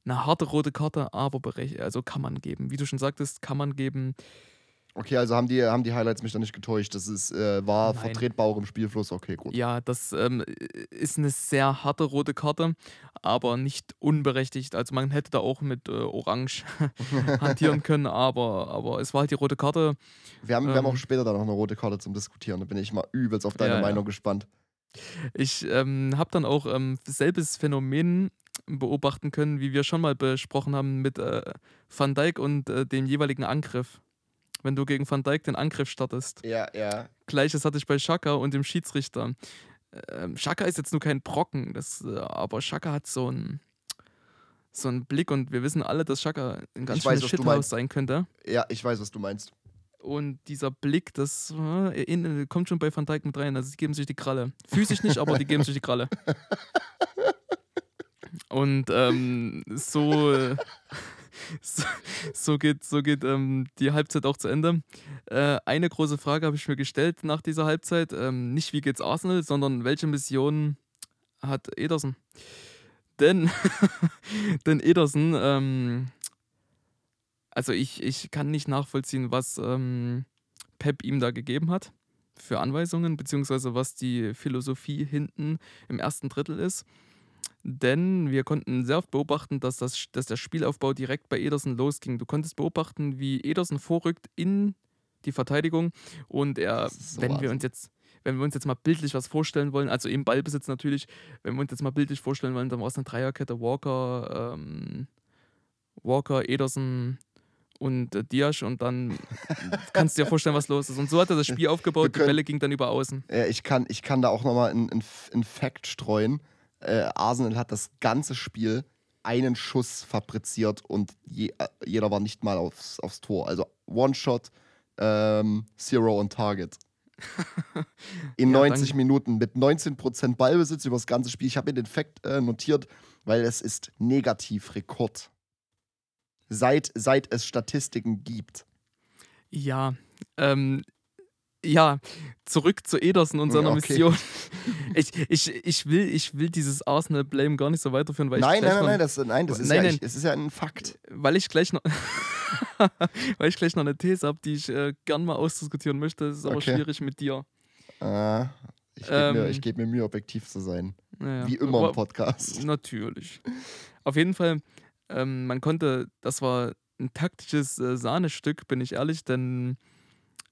eine harte rote Karte, aber berech also kann man geben. Wie du schon sagtest, kann man geben. Okay, also haben die, haben die Highlights mich da nicht getäuscht. Das ist, äh, war Nein. vertretbar auch im Spielfluss. Okay, gut. Ja, das ähm, ist eine sehr harte rote Karte, aber nicht unberechtigt. Also man hätte da auch mit äh, Orange hantieren können, aber, aber es war halt die rote Karte. Wir haben, wir haben Ähm. auch später dann noch eine rote Karte zum Diskutieren. Da bin ich mal übelst auf deine Ja, ja. Meinung gespannt. Ich ähm, habe dann auch ähm, selbes Phänomen beobachten können, wie wir schon mal besprochen haben mit äh, Van Dijk und äh, dem jeweiligen Angriff. Wenn du gegen Van Dijk den Angriff startest. Ja, ja. Gleiches hatte ich bei Schaka und dem Schiedsrichter. Ähm, Schaka ist jetzt nur kein Brocken, das, äh, aber Schaka hat so einen so einen Blick und wir wissen alle, dass Schaka ein ganz schönes Shithouse sein könnte. Ja, ich weiß, was du meinst. Und dieser Blick, das äh, in, kommt schon bei Van Dijk mit rein. Also, die geben sich die Kralle. Physisch nicht, aber die geben sich die Kralle. Und ähm, so, äh, so, so geht, so geht ähm, die Halbzeit auch zu Ende. Äh, eine große Frage habe ich mir gestellt nach dieser Halbzeit. Ähm, nicht, wie geht's Arsenal, sondern welche Mission hat Ederson? Denn, denn Ederson, ähm, also ich, ich kann nicht nachvollziehen, was ähm, Pep ihm da gegeben hat für Anweisungen, beziehungsweise was die Philosophie hinten im ersten Drittel ist. Denn wir konnten sehr oft beobachten, dass, das, dass der Spielaufbau direkt bei Ederson losging. Du konntest beobachten, wie Ederson vorrückt in die Verteidigung und er, so wenn wir uns jetzt wenn wir uns jetzt mal bildlich was vorstellen wollen, also im Ballbesitz natürlich, wenn wir uns jetzt mal bildlich vorstellen wollen, dann war es eine Dreierkette Walker, ähm, Walker, Ederson und äh, Diasch und dann kannst du dir vorstellen, was los ist. Und so hat er das Spiel aufgebaut, die können- Bälle ging dann über außen. Ja, ich, kann, ich kann da auch nochmal einen ein Fact streuen. Äh, Arsenal hat das ganze Spiel einen Schuss fabriziert und je, äh, jeder war nicht mal aufs, aufs Tor. Also One-Shot, ähm, Zero on Target. In Ja, 90 dann- Minuten mit 19% Ballbesitz über das ganze Spiel. Ich habe mir den Fact äh, notiert, weil es ist Negativrekord. Seit, seit es Statistiken gibt. Ja, ähm, ja, zurück zu Ederson und seiner Okay. Mission. Ich, ich, ich, will, ich will dieses Arsenal-Blame gar nicht so weiterführen, weil Nein, ich nein, nein, nein, das, nein, das ist, Nein, ja, nein. Es ist ja ein Fakt. weil ich gleich noch, weil ich gleich noch eine These habe, die ich äh, gern mal ausdiskutieren möchte. Das ist aber Okay. schwierig mit dir. Äh, ich gebe mir, Ähm, ich geb mir Mühe, objektiv zu sein. Naja. Wie immer im Podcast. Natürlich. Auf jeden Fall, ähm, man konnte, das war ein taktisches äh, Sahnestück, bin ich ehrlich, denn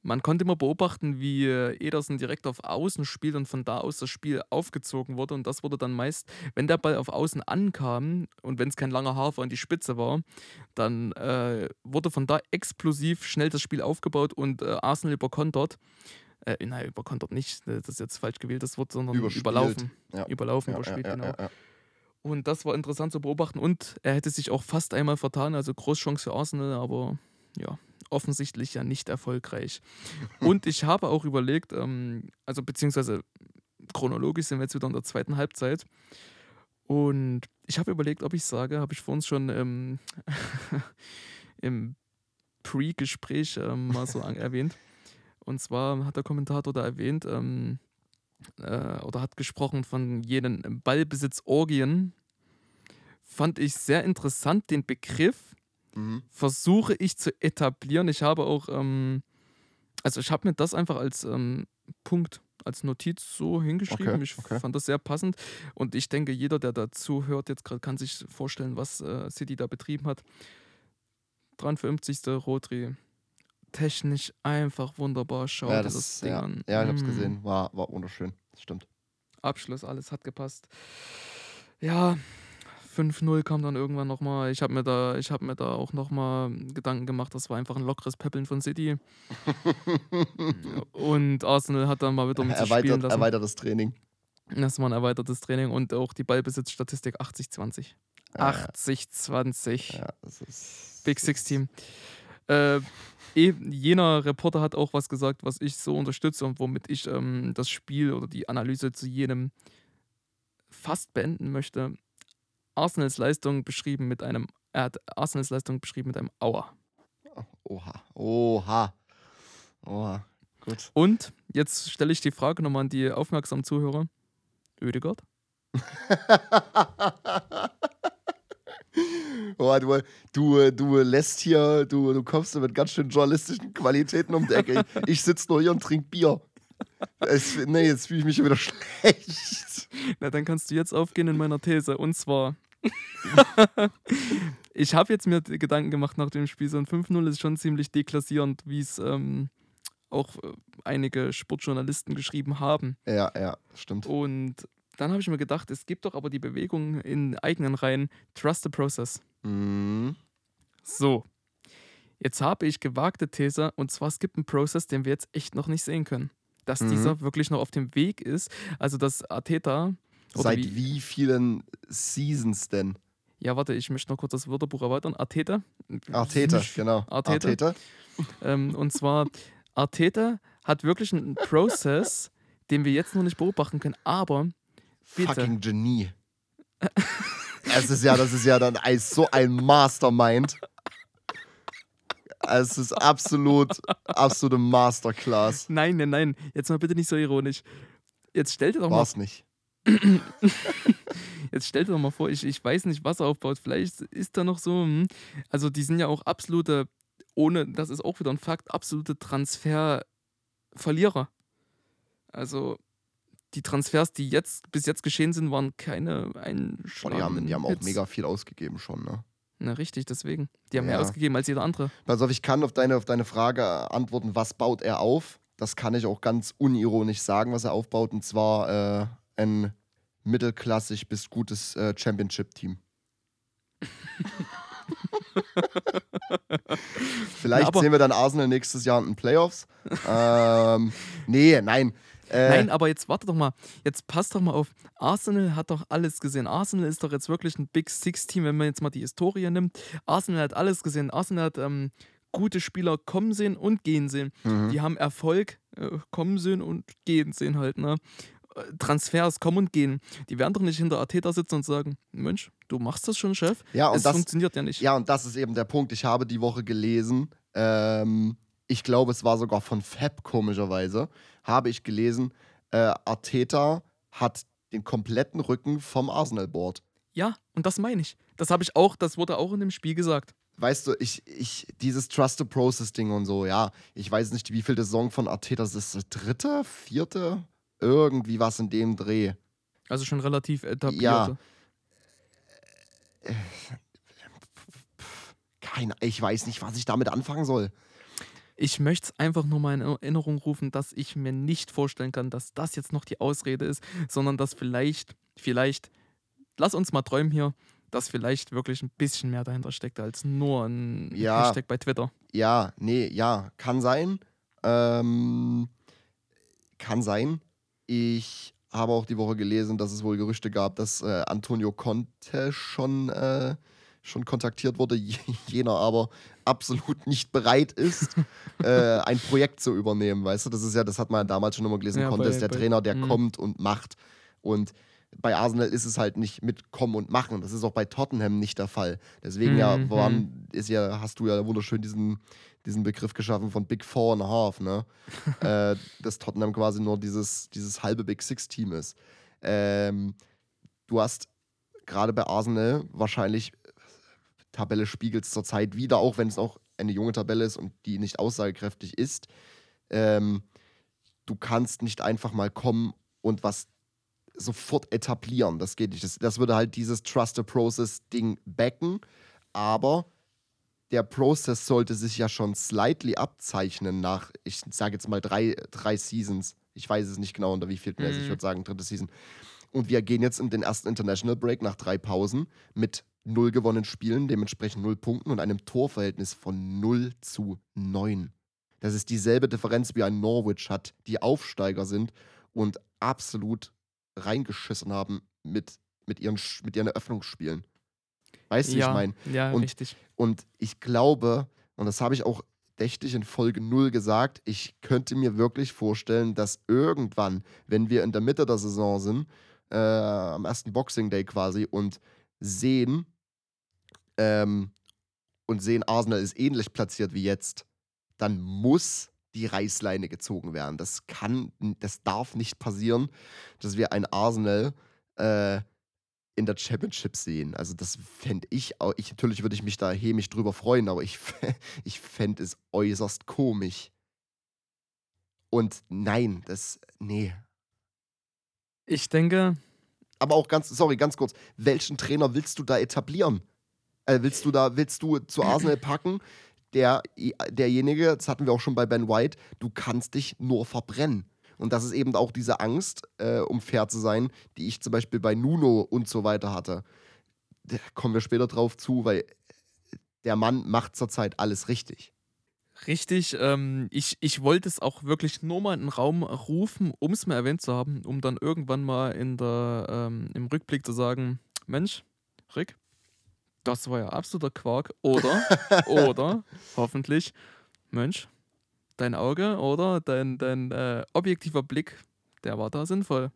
man konnte immer beobachten, wie äh, Ederson direkt auf Außen spielt und von da aus das Spiel aufgezogen wurde. Und das wurde dann meist, wenn der Ball auf Außen ankam und wenn es kein langer Hafer an die Spitze war, dann äh, wurde von da explosiv schnell das Spiel aufgebaut und äh, Arsenal überkontert. Äh, nein, überkontert nicht, äh, das ist jetzt falsch gewählt, das Wort, sondern Überspielt. überlaufen. Ja. Überlaufen, Ja, überspielt, ja, genau. Und das war interessant zu beobachten. Und er hätte sich auch fast einmal vertan, also Großchance für Arsenal, aber ja, offensichtlich ja nicht erfolgreich. Und ich habe auch überlegt, ähm, also beziehungsweise chronologisch sind wir jetzt wieder in der zweiten Halbzeit. Und ich habe überlegt, ob ich sage, habe ich vor uns schon ähm, im Pre-Gespräch ähm, mal so erwähnt. Und zwar hat der Kommentator da erwähnt, ähm, äh, oder hat gesprochen von jenen Ballbesitzorgien. Fand ich sehr interessant, den Begriff Mhm. versuche ich zu etablieren. Ich habe auch, ähm, also ich habe mir das einfach als ähm, Punkt, als Notiz so hingeschrieben. Okay, ich okay. fand das sehr passend und ich denke, jeder, der dazu hört, jetzt gerade kann sich vorstellen, was äh, City da betrieben hat. 53. Rodri. Technisch einfach wunderbar. Schau Ja, das, das, Ding ja, an. ja, ich hab's Mm. gesehen. War, war wunderschön. Das stimmt. Abschluss, alles hat gepasst. Ja, 5-0 kam dann irgendwann nochmal. Ich habe mir, da, ich hab mir da auch nochmal Gedanken gemacht, das war einfach ein lockeres Peppeln von City. Und Arsenal hat dann mal wieder mit sich spielen Erweitert, lassen. erweitertes Training. Das war ein erweitertes Training und auch die Ballbesitzstatistik 80-20. Ja, 80-20. Ja. Big Six Team. Äh, eh, jener Reporter hat auch was gesagt, was ich so unterstütze und womit ich ähm, das Spiel oder die Analyse zu jenem fast beenden möchte. Arsenals Leistung beschrieben mit einem, er hat Arsenals Leistung beschrieben mit einem Aua. Oha. Oha. Oha. Gut. Und jetzt stelle ich die Frage nochmal an die aufmerksamen Zuhörer. Ödegard? Ja, du, du, du lässt hier, du, du kommst mit ganz schön journalistischen Qualitäten um die Ecke. Ich, ich sitze nur hier und trinke Bier. Es, nee, jetzt fühle ich mich schon wieder schlecht. Na, dann kannst du jetzt aufgehen in meiner These. Und zwar, ich habe jetzt mir Gedanken gemacht nach dem Spiel. So ein 5-0 ist schon ziemlich deklassierend, wie es ähm, auch äh, einige Sportjournalisten geschrieben haben. Ja, ja, stimmt. Und dann habe ich mir gedacht, es gibt doch aber die Bewegung in eigenen Reihen, Trust the Process. Mhm. So, jetzt habe ich gewagte These, und zwar es gibt einen Prozess, den wir jetzt echt noch nicht sehen können. Dass Mhm. dieser wirklich noch auf dem Weg ist. Also, dass Arteta. Oder Seit wie, wie vielen Seasons denn? Ja, warte, ich möchte noch kurz das Wörterbuch erweitern. Arteta. Arteta, genau. Arteta. Arteta. Ähm, und zwar, Arteta hat wirklich einen Prozess, den wir jetzt noch nicht beobachten können. Aber Bitte. Fucking Genie. es ist ja, das ist ja dann ein, so ein Mastermind. Es ist absolut, absolute Masterclass. nein, nein, nein, jetzt mal bitte nicht so ironisch. Jetzt stell dir doch mal War's nicht. Jetzt stell dir doch mal vor, ich, ich weiß nicht, was er aufbaut. Vielleicht ist da noch so, hm, also die sind ja auch absolute, ohne, das ist auch wieder ein Fakt, absolute Transferverlierer. Also die Transfers, die jetzt bis jetzt geschehen sind, waren keine einschlagenden die haben, die haben auch mega viel ausgegeben schon, ne? Na richtig, deswegen. Die haben mehr Ja. ausgegeben als jeder andere. Pass auf, ich kann auf deine, auf deine Frage antworten, was baut er auf? Das kann ich auch ganz unironisch sagen, was er aufbaut. Und zwar äh, ein mittelklassig bis gutes äh, Championship-Team. Vielleicht aber- sehen wir dann Arsenal nächstes Jahr in den Playoffs. ähm, nee, nein. Äh, Nein, aber jetzt warte doch mal. Jetzt passt doch mal auf. Arsenal hat doch alles gesehen. Arsenal ist doch jetzt wirklich ein Big Six-Team, wenn man jetzt mal die Historie nimmt. Arsenal hat alles gesehen. Arsenal hat ähm, gute Spieler kommen sehen und gehen sehen. mhm. Die haben Erfolg äh, kommen sehen und gehen sehen halt, ne? Äh, Transfers kommen und gehen. Die werden doch nicht hinter Arteta sitzen und sagen, Mensch, du machst das schon, Chef. Ja, und es das, funktioniert ja nicht. Ja, und das ist eben der Punkt. Ich habe die Woche gelesen, ähm, ich glaube, es war sogar von Fab komischerweise, habe ich gelesen, äh, Arteta hat den kompletten Rücken vom Arsenal-Board. Ja, und das meine ich. Das habe ich auch, das wurde auch in dem Spiel gesagt. Weißt du, ich, ich, dieses Trust the Process-Ding und so, ja, ich weiß nicht, wie viel der Saison von Arteta das ist. Das dritte, vierte? Irgendwie was in dem Dreh. Also schon relativ etabliert. Ja. Keine, ich weiß nicht, was ich damit anfangen soll. Ich möchte es einfach nur mal in Erinnerung rufen, dass ich mir nicht vorstellen kann, dass das jetzt noch die Ausrede ist, sondern dass vielleicht, vielleicht, lass uns mal träumen hier, dass vielleicht wirklich ein bisschen mehr dahinter steckt als nur ein Ja. Hashtag bei Twitter. Ja, nee, ja, kann sein. Ähm, kann sein. Ich habe auch die Woche gelesen, dass es wohl Gerüchte gab, dass äh, Antonio Conte schon, äh, schon kontaktiert wurde, jener aber absolut nicht bereit ist, äh, ein Projekt zu übernehmen. Weißt du, das ist ja, das hat man ja damals schon immer gelesen. Ja, Conte bei- der bei- Trainer, der mhm. kommt und macht. Und bei Arsenal ist es halt nicht mit kommen und machen. Das ist auch bei Tottenham nicht der Fall. Deswegen ja, Mhm. waren, ist ja, hast du ja wunderschön diesen, diesen Begriff geschaffen von Big Four and a Half, ne? äh, dass Tottenham quasi nur dieses, dieses halbe Big Six-Team ist. Ähm, du hast gerade bei Arsenal wahrscheinlich Tabelle spiegelt es zurzeit wieder, auch wenn es auch eine junge Tabelle ist und die nicht aussagekräftig ist. Ähm, du kannst nicht einfach mal kommen und was sofort etablieren. Das geht nicht. Das, das würde halt dieses Trust the Process-Ding backen, aber der Prozess sollte sich ja schon slightly abzeichnen nach, ich sage jetzt mal, drei, drei Seasons. Ich weiß es nicht genau, unter wie viel ist. Ich Mhm. würde sagen, dritte Season. Und wir gehen jetzt in den ersten International Break nach drei Pausen mit null gewonnenen Spielen, dementsprechend null Punkten und einem Torverhältnis von 0 zu 9. Das ist dieselbe Differenz wie ein Norwich hat, die Aufsteiger sind und absolut reingeschissen haben mit, mit, ihren, mit ihren Eröffnungsspielen. Weißt du, ja, ich meine? ja, Und- richtig. Und ich glaube, und das habe ich auch dächtig in Folge 0 gesagt, ich könnte mir wirklich vorstellen, dass irgendwann, wenn wir in der Mitte der Saison sind, äh, am ersten Boxing Day quasi, und sehen, ähm, und sehen, Arsenal ist ähnlich platziert wie jetzt, dann muss die Reißleine gezogen werden. Das kann, das darf nicht passieren, dass wir ein Arsenal äh, in der Championship sehen. Also das fände ich auch, ich, natürlich würde ich mich da hämisch drüber freuen, aber ich, ich fände es äußerst komisch. Und nein, das, nee. Ich denke, Aber auch ganz, sorry, ganz kurz, welchen Trainer willst du da etablieren? Äh, willst du da, willst du zu Arsenal packen? Der, derjenige, das hatten wir auch schon bei Ben White, du kannst dich nur verbrennen. Und das ist eben auch diese Angst, äh, um fair zu sein, die ich zum Beispiel bei Nuno und so weiter hatte. Da kommen wir später drauf zu, weil der Mann macht zurzeit alles richtig. richtig, ähm, ich, ich wollte es auch wirklich nur mal in den Raum rufen, um es mal erwähnt zu haben, um dann irgendwann mal in der, ähm, im Rückblick zu sagen, Mensch, Rick, das war ja absoluter Quark. Oder, oder, hoffentlich, Mensch, dein Auge oder dein, dein äh, objektiver Blick, der war da sinnvoll.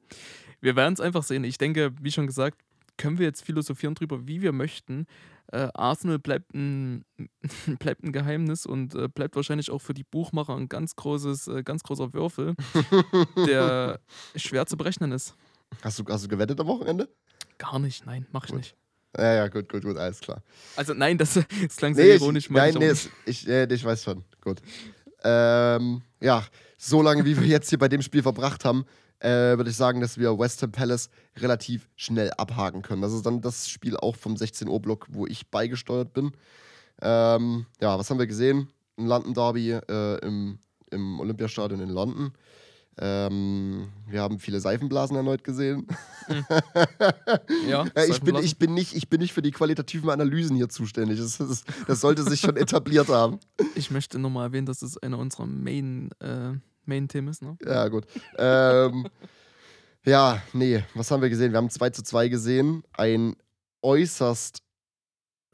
Wir werden es einfach sehen. Ich denke, wie schon gesagt, können wir jetzt philosophieren drüber, wie wir möchten. Äh, Arsenal bleibt ein, bleibt ein Geheimnis und äh, bleibt wahrscheinlich auch für die Buchmacher ein ganz großes, äh, ganz großer Würfel, der schwer zu berechnen ist. Hast du, hast du gewettet am Wochenende? Gar nicht, nein, mach ich Gut. nicht. Ja, ja, gut, gut, gut, alles klar. Also nein, das, das klang sehr Nee, ich, ironisch. nein, ich auch nee, ich, äh, ich weiß schon. Gut. Ähm, ja, so lange, wie wir jetzt hier bei dem Spiel verbracht haben, äh, würde ich sagen, dass wir West Ham Palace relativ schnell abhaken können. Das ist dann das Spiel auch vom 16 Uhr Block, wo ich beigesteuert bin. Ähm, ja, was haben wir gesehen? Ein London Derby äh, im, im Olympiastadion in London. Ähm, wir haben viele Seifenblasen erneut gesehen. Ja, Äh, ich, bin, ich, bin nicht, ich bin nicht für die qualitativen Analysen hier zuständig. Das, das, das sollte sich schon etabliert haben. Ich möchte nochmal erwähnen, dass es einer unserer Main, äh, Main-Themen ist. Ne? Ja, gut. ähm, ja, nee, was haben wir gesehen? Wir haben 2 zu 2 gesehen. Ein äußerst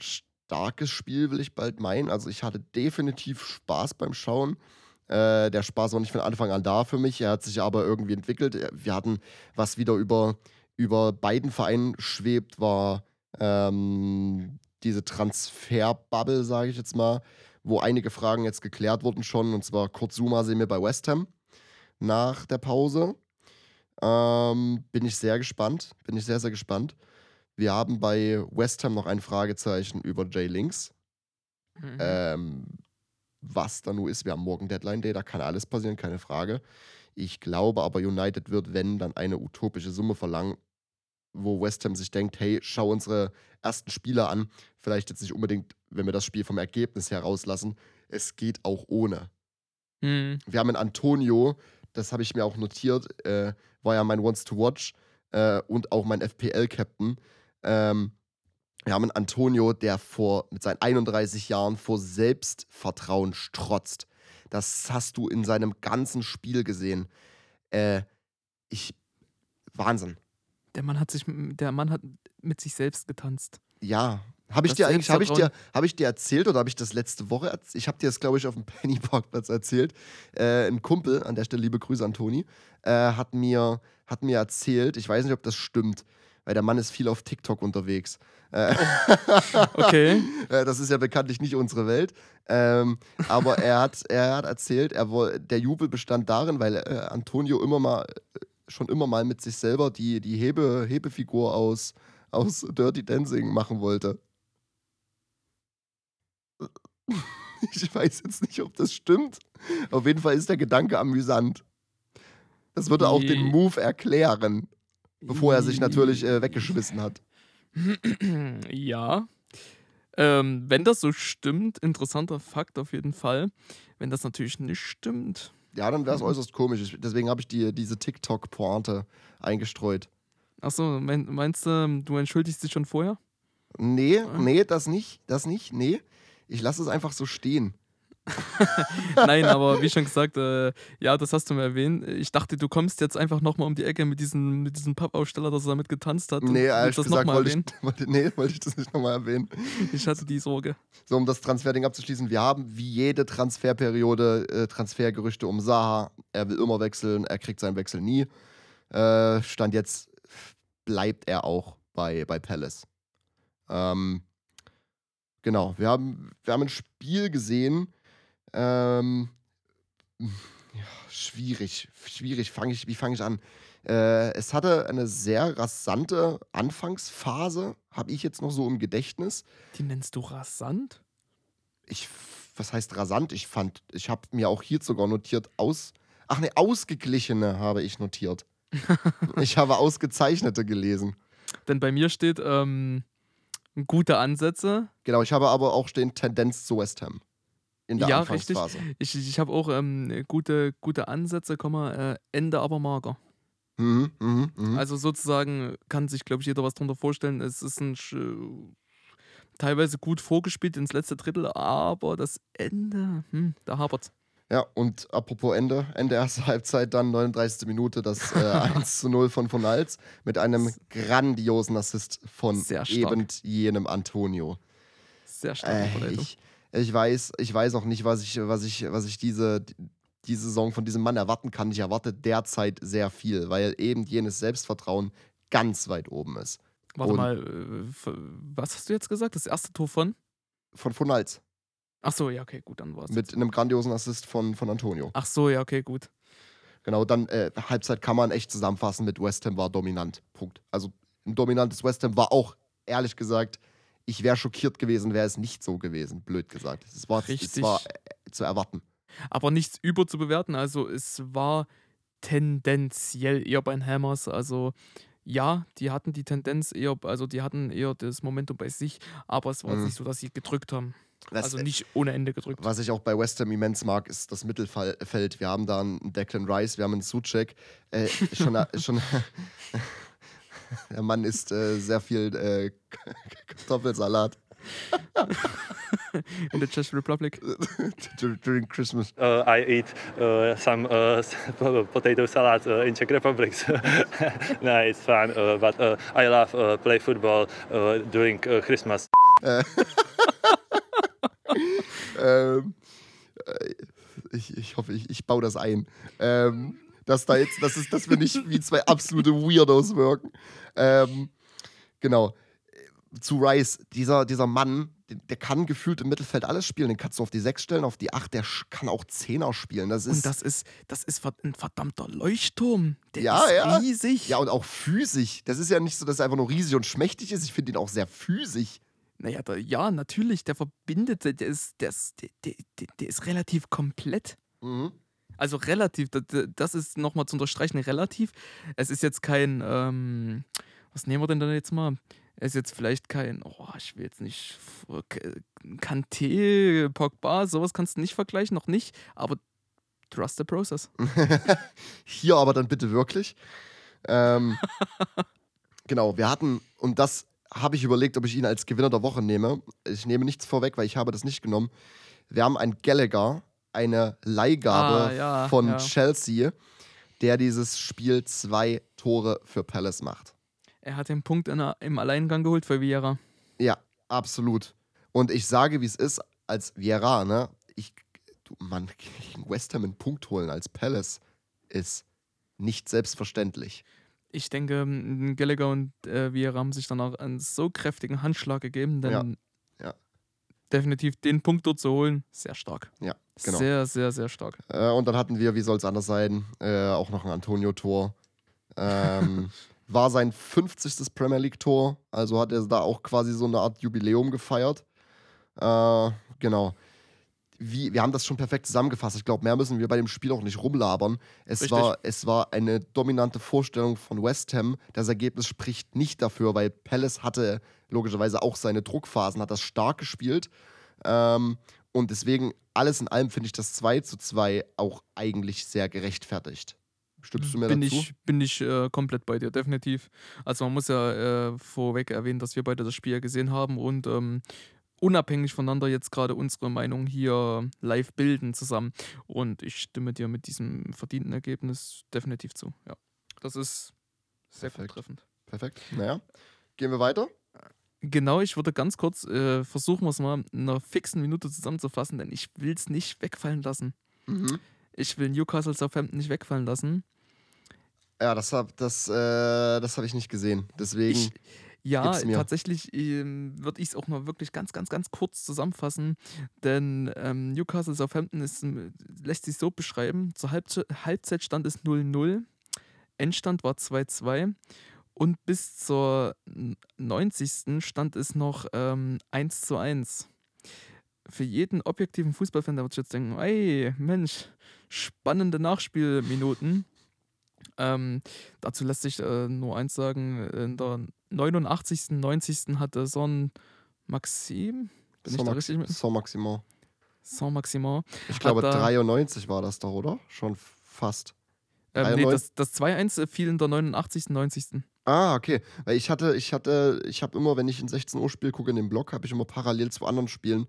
starkes Spiel, will ich bald meinen. Also ich hatte definitiv Spaß beim Schauen. Äh, der Spaß war nicht von Anfang an da für mich. Er hat sich aber irgendwie entwickelt. Wir hatten, was wieder über, über beiden Vereinen schwebt, war ähm, diese Transferbubble, sage ich jetzt mal, wo einige Fragen jetzt geklärt wurden schon. Und zwar Kurt Zuma sehen wir bei West Ham nach der Pause. Ähm, bin ich sehr gespannt. Bin ich sehr, sehr gespannt. Wir haben bei West Ham noch ein Fragezeichen über Jay Links. Mhm. Ähm, was da nun ist, wir haben morgen Deadline Day, da kann alles passieren, keine Frage. Ich glaube aber, United wird, wenn, dann eine utopische Summe verlangen, wo West Ham sich denkt, hey, schau unsere ersten Spieler an. Vielleicht jetzt nicht unbedingt, wenn wir das Spiel vom Ergebnis her rauslassen. Es geht auch ohne. Mhm. Wir haben einen Antonio, das habe ich mir auch notiert, äh, war ja mein Wants to Watch äh, und auch mein FPL-Captain. Ähm, wir haben einen Antonio, der vor, mit seinen 31 Jahren vor Selbstvertrauen strotzt. Das hast du in seinem ganzen Spiel gesehen. Äh, ich. Wahnsinn. Der Mann hat sich, der Mann hat mit sich selbst getanzt. Ja. Habe ich dir eigentlich, habe ich dir, habe ich dir erzählt oder habe ich das letzte Woche erzählt? Ich habe dir das, glaube ich, auf dem Pennyparkplatz erzählt. Äh, ein Kumpel, an der Stelle liebe Grüße an Toni, äh, hat, mir, hat mir erzählt, ich weiß nicht, ob das stimmt, weil der Mann ist viel auf TikTok unterwegs. Äh, Okay. äh, das ist ja bekanntlich nicht unsere Welt. Ähm, aber er hat, er hat erzählt, er der Jubel bestand darin, weil äh, Antonio immer mal, äh, schon immer mal mit sich selber die, die Hebe, Hebefigur aus, aus Dirty Dancing machen wollte. Ich weiß jetzt nicht, ob das stimmt. Auf jeden Fall ist der Gedanke amüsant. Das würde auch den Move erklären, bevor er sich natürlich äh, weggeschmissen hat. ja. Ähm, wenn das so stimmt, interessanter Fakt auf jeden Fall. Wenn das natürlich nicht stimmt, Ja, dann wäre es Mhm. äußerst komisch. Deswegen habe ich die, diese TikTok-Pointe eingestreut. achso, mein, meinst du, du entschuldigst dich schon vorher? Nee, Ah. nee, das nicht. Das nicht. Nee. Ich lasse es einfach so stehen. Nein, aber wie schon gesagt, äh, ja, das hast du mir erwähnt. Ich dachte, du kommst jetzt einfach nochmal um die Ecke mit diesem, mit diesem Pappaussteller, dass er damit getanzt hat. Nee, ehrlich gesagt wollte ich, wollte, nee, wollte ich das nicht nochmal erwähnen. Ich hatte die Sorge. So, um das Transferding abzuschließen, wir haben wie jede Transferperiode äh, Transfergerüchte um Saha. Er will immer wechseln, er kriegt seinen Wechsel nie. Äh, Stand jetzt bleibt er auch bei, bei Palace. Ähm, genau, wir haben, wir haben ein Spiel gesehen. Ähm, ja, schwierig, schwierig. Fang ich, wie fange ich an? Äh, es hatte eine sehr rasante Anfangsphase, habe ich jetzt noch so im Gedächtnis. Die nennst du rasant? Ich, was heißt rasant? Ich fand, ich habe mir auch hier sogar notiert, aus, ach ne, ausgeglichene habe ich notiert. ich habe ausgezeichnete gelesen. Denn bei mir steht ähm, gute Ansätze. Genau, ich habe aber auch stehen Tendenz zu West Ham. In der Ja, Anfangsphase. Ich, ich habe auch ähm, gute, gute Ansätze, Komma, äh, Ende aber mager. Mhm, mhm, mhm. Also sozusagen kann sich, glaube ich, jeder was drunter vorstellen. Es ist ein sch- teilweise gut vorgespielt ins letzte Drittel, aber das Ende, hm, da hapert's. Ja, und apropos Ende, Ende erster Halbzeit, dann 39. Minute, das äh, 1 zu 0 von von Hals mit einem grandiosen Assist von stark. eben jenem Antonio. Sehr starke Äh, ich, ich, weiß, ich weiß auch nicht, was ich, was ich, was ich diese, diese Saison von diesem Mann erwarten kann. Ich erwarte derzeit sehr viel, weil eben jenes Selbstvertrauen ganz weit oben ist. Warte und- mal, äh, was hast du jetzt gesagt? Das erste Tor von? Von von Hals. Ach so, ja, okay, gut, dann war's. Mit einem grandiosen Assist von, von Antonio. Ach so, ja, okay, gut. Genau, dann äh, Halbzeit kann man echt zusammenfassen mit West Ham war dominant. Punkt. Also ein dominantes West Ham war auch, ehrlich gesagt, ich wäre schockiert gewesen, wäre es nicht so gewesen, blöd gesagt. Es war, es war äh, zu erwarten. Aber nichts überzubewerten. Also es war tendenziell eher bei den Hammers. Also ja, die hatten die Tendenz eher, also die hatten eher das Momentum bei sich, aber es war Mhm. nicht so, dass sie gedrückt haben. Was, also nicht ohne Ende gedrückt. was ich auch bei West Ham immens mag, ist das Mittelfeld. Wir haben da einen Declan Rice, wir haben einen Suchek. Äh, schon, schon, der Mann isst äh, sehr viel äh, Kartoffelsalat In der Czech Republic. during Christmas. Uh, I eat uh, some uh, potato salad uh, in Czech Republic. no, it's fun, uh, but uh, I love uh, play football uh, during uh, Christmas. ähm, äh, ich, ich hoffe, ich, ich baue das ein. Ähm, dass da jetzt, das ist, dass wir nicht wie zwei absolute Weirdos wirken. Ähm, genau. Zu Rice, dieser, dieser Mann, der, der kann gefühlt im Mittelfeld alles spielen. Den kannst du auf die 6 stellen, auf die 8, der kann auch Zehner spielen. Das ist, Und das ist, das ist ein verdammter Leuchtturm. Der Ja, ist ja. riesig. ja, und auch physisch. Das ist ja nicht so, dass er einfach nur riesig und schmächtig ist. Ich finde ihn auch sehr physisch. Naja, da, ja, natürlich, der verbindet, der ist, der ist, der, der, der- der ist relativ komplett. Mhm. Also relativ, da- da- das ist nochmal zu unterstreichen, relativ. Es ist jetzt kein, ähm, was nehmen wir denn da jetzt mal? Es ist jetzt vielleicht kein, oh, ich will jetzt nicht, Kanté, Pogba, sowas kannst du nicht vergleichen, noch nicht, aber trust the process. Hier aber dann bitte wirklich. Ähm, genau, wir hatten, und das habe ich überlegt, ob ich ihn als Gewinner der Woche nehme. Ich nehme nichts vorweg, weil ich habe das nicht genommen. Wir haben einen Gallagher, eine Leihgabe Ah, ja, von ja. Chelsea, der dieses Spiel zwei Tore für Palace macht. Er hat den Punkt in der, im Alleingang geholt für Vieira. Ja, absolut. Und ich sage, wie es ist, als Vieira, ne? Ich, du, Mann, gegen West Ham einen Punkt holen als Palace ist nicht selbstverständlich. Ich denke, m, Gallagher und äh, Vieira haben sich dann auch einen so kräftigen Handschlag gegeben, denn. Definitiv den Punkt dort zu holen, sehr stark. Ja, genau. Sehr, sehr, sehr stark. Äh, und dann hatten wir, wie soll es anders sein, äh, auch noch ein Antonio-Tor. Ähm, war sein 50. Premier League-Tor, also hat er da auch quasi so eine Art Jubiläum gefeiert. Äh, genau. Wie, wir haben das schon perfekt zusammengefasst. Ich glaube, mehr müssen wir bei dem Spiel auch nicht rumlabern. Es Richtig. war, es war eine dominante Vorstellung von West Ham. Das Ergebnis spricht nicht dafür, weil Palace hatte logischerweise auch seine Druckphasen, hat das stark gespielt. Ähm, und deswegen, alles in allem, finde ich das 2 zu 2 auch eigentlich sehr gerechtfertigt. Stimmst du mir bin dazu? ich, bin ich äh, komplett bei dir, definitiv. Also man muss ja äh, vorweg erwähnen, dass wir beide das Spiel ja gesehen haben und ähm, unabhängig voneinander jetzt gerade unsere Meinung hier live bilden zusammen. Und ich stimme dir mit diesem verdienten Ergebnis definitiv zu. Ja, das ist sehr Perfekt. treffend. Perfekt. Naja, gehen wir weiter. Genau, ich würde ganz kurz äh, versuchen, wir es mal in einer fixen Minute zusammenzufassen, denn ich will es nicht wegfallen lassen. Mhm. Ich will Newcastle Southampton nicht wegfallen lassen. Ja, das habe das, äh, das hab ich nicht gesehen. Deswegen. Ich, ja, tatsächlich ähm, würde ich es auch noch wirklich ganz, ganz, ganz kurz zusammenfassen, denn ähm, Newcastle Southampton ist, lässt sich so beschreiben: Zur Halbze Halbzeit stand es 0-0. Endstand war 2-2 und bis zur n- 90. stand es noch ähm, 1 zu 1. Für jeden objektiven Fußballfan, der wird jetzt denken, ey, Mensch, spannende Nachspielminuten. Ähm, dazu lässt sich äh, nur eins sagen, in der 89., 90. hatte Son Maxim, bin ich da richtig mit? Saint-Maximin. Saint-Maximin. Ich glaube, da- 93 war das doch, oder? Schon fast. Ähm, nee, 93? das, das 2-1 fiel in der 89., 90. Ah, okay. Weil ich hatte, ich hatte, ich habe immer, wenn ich ein 16 Uhr Spiel gucke in dem Blog, habe ich immer parallel zu anderen Spielen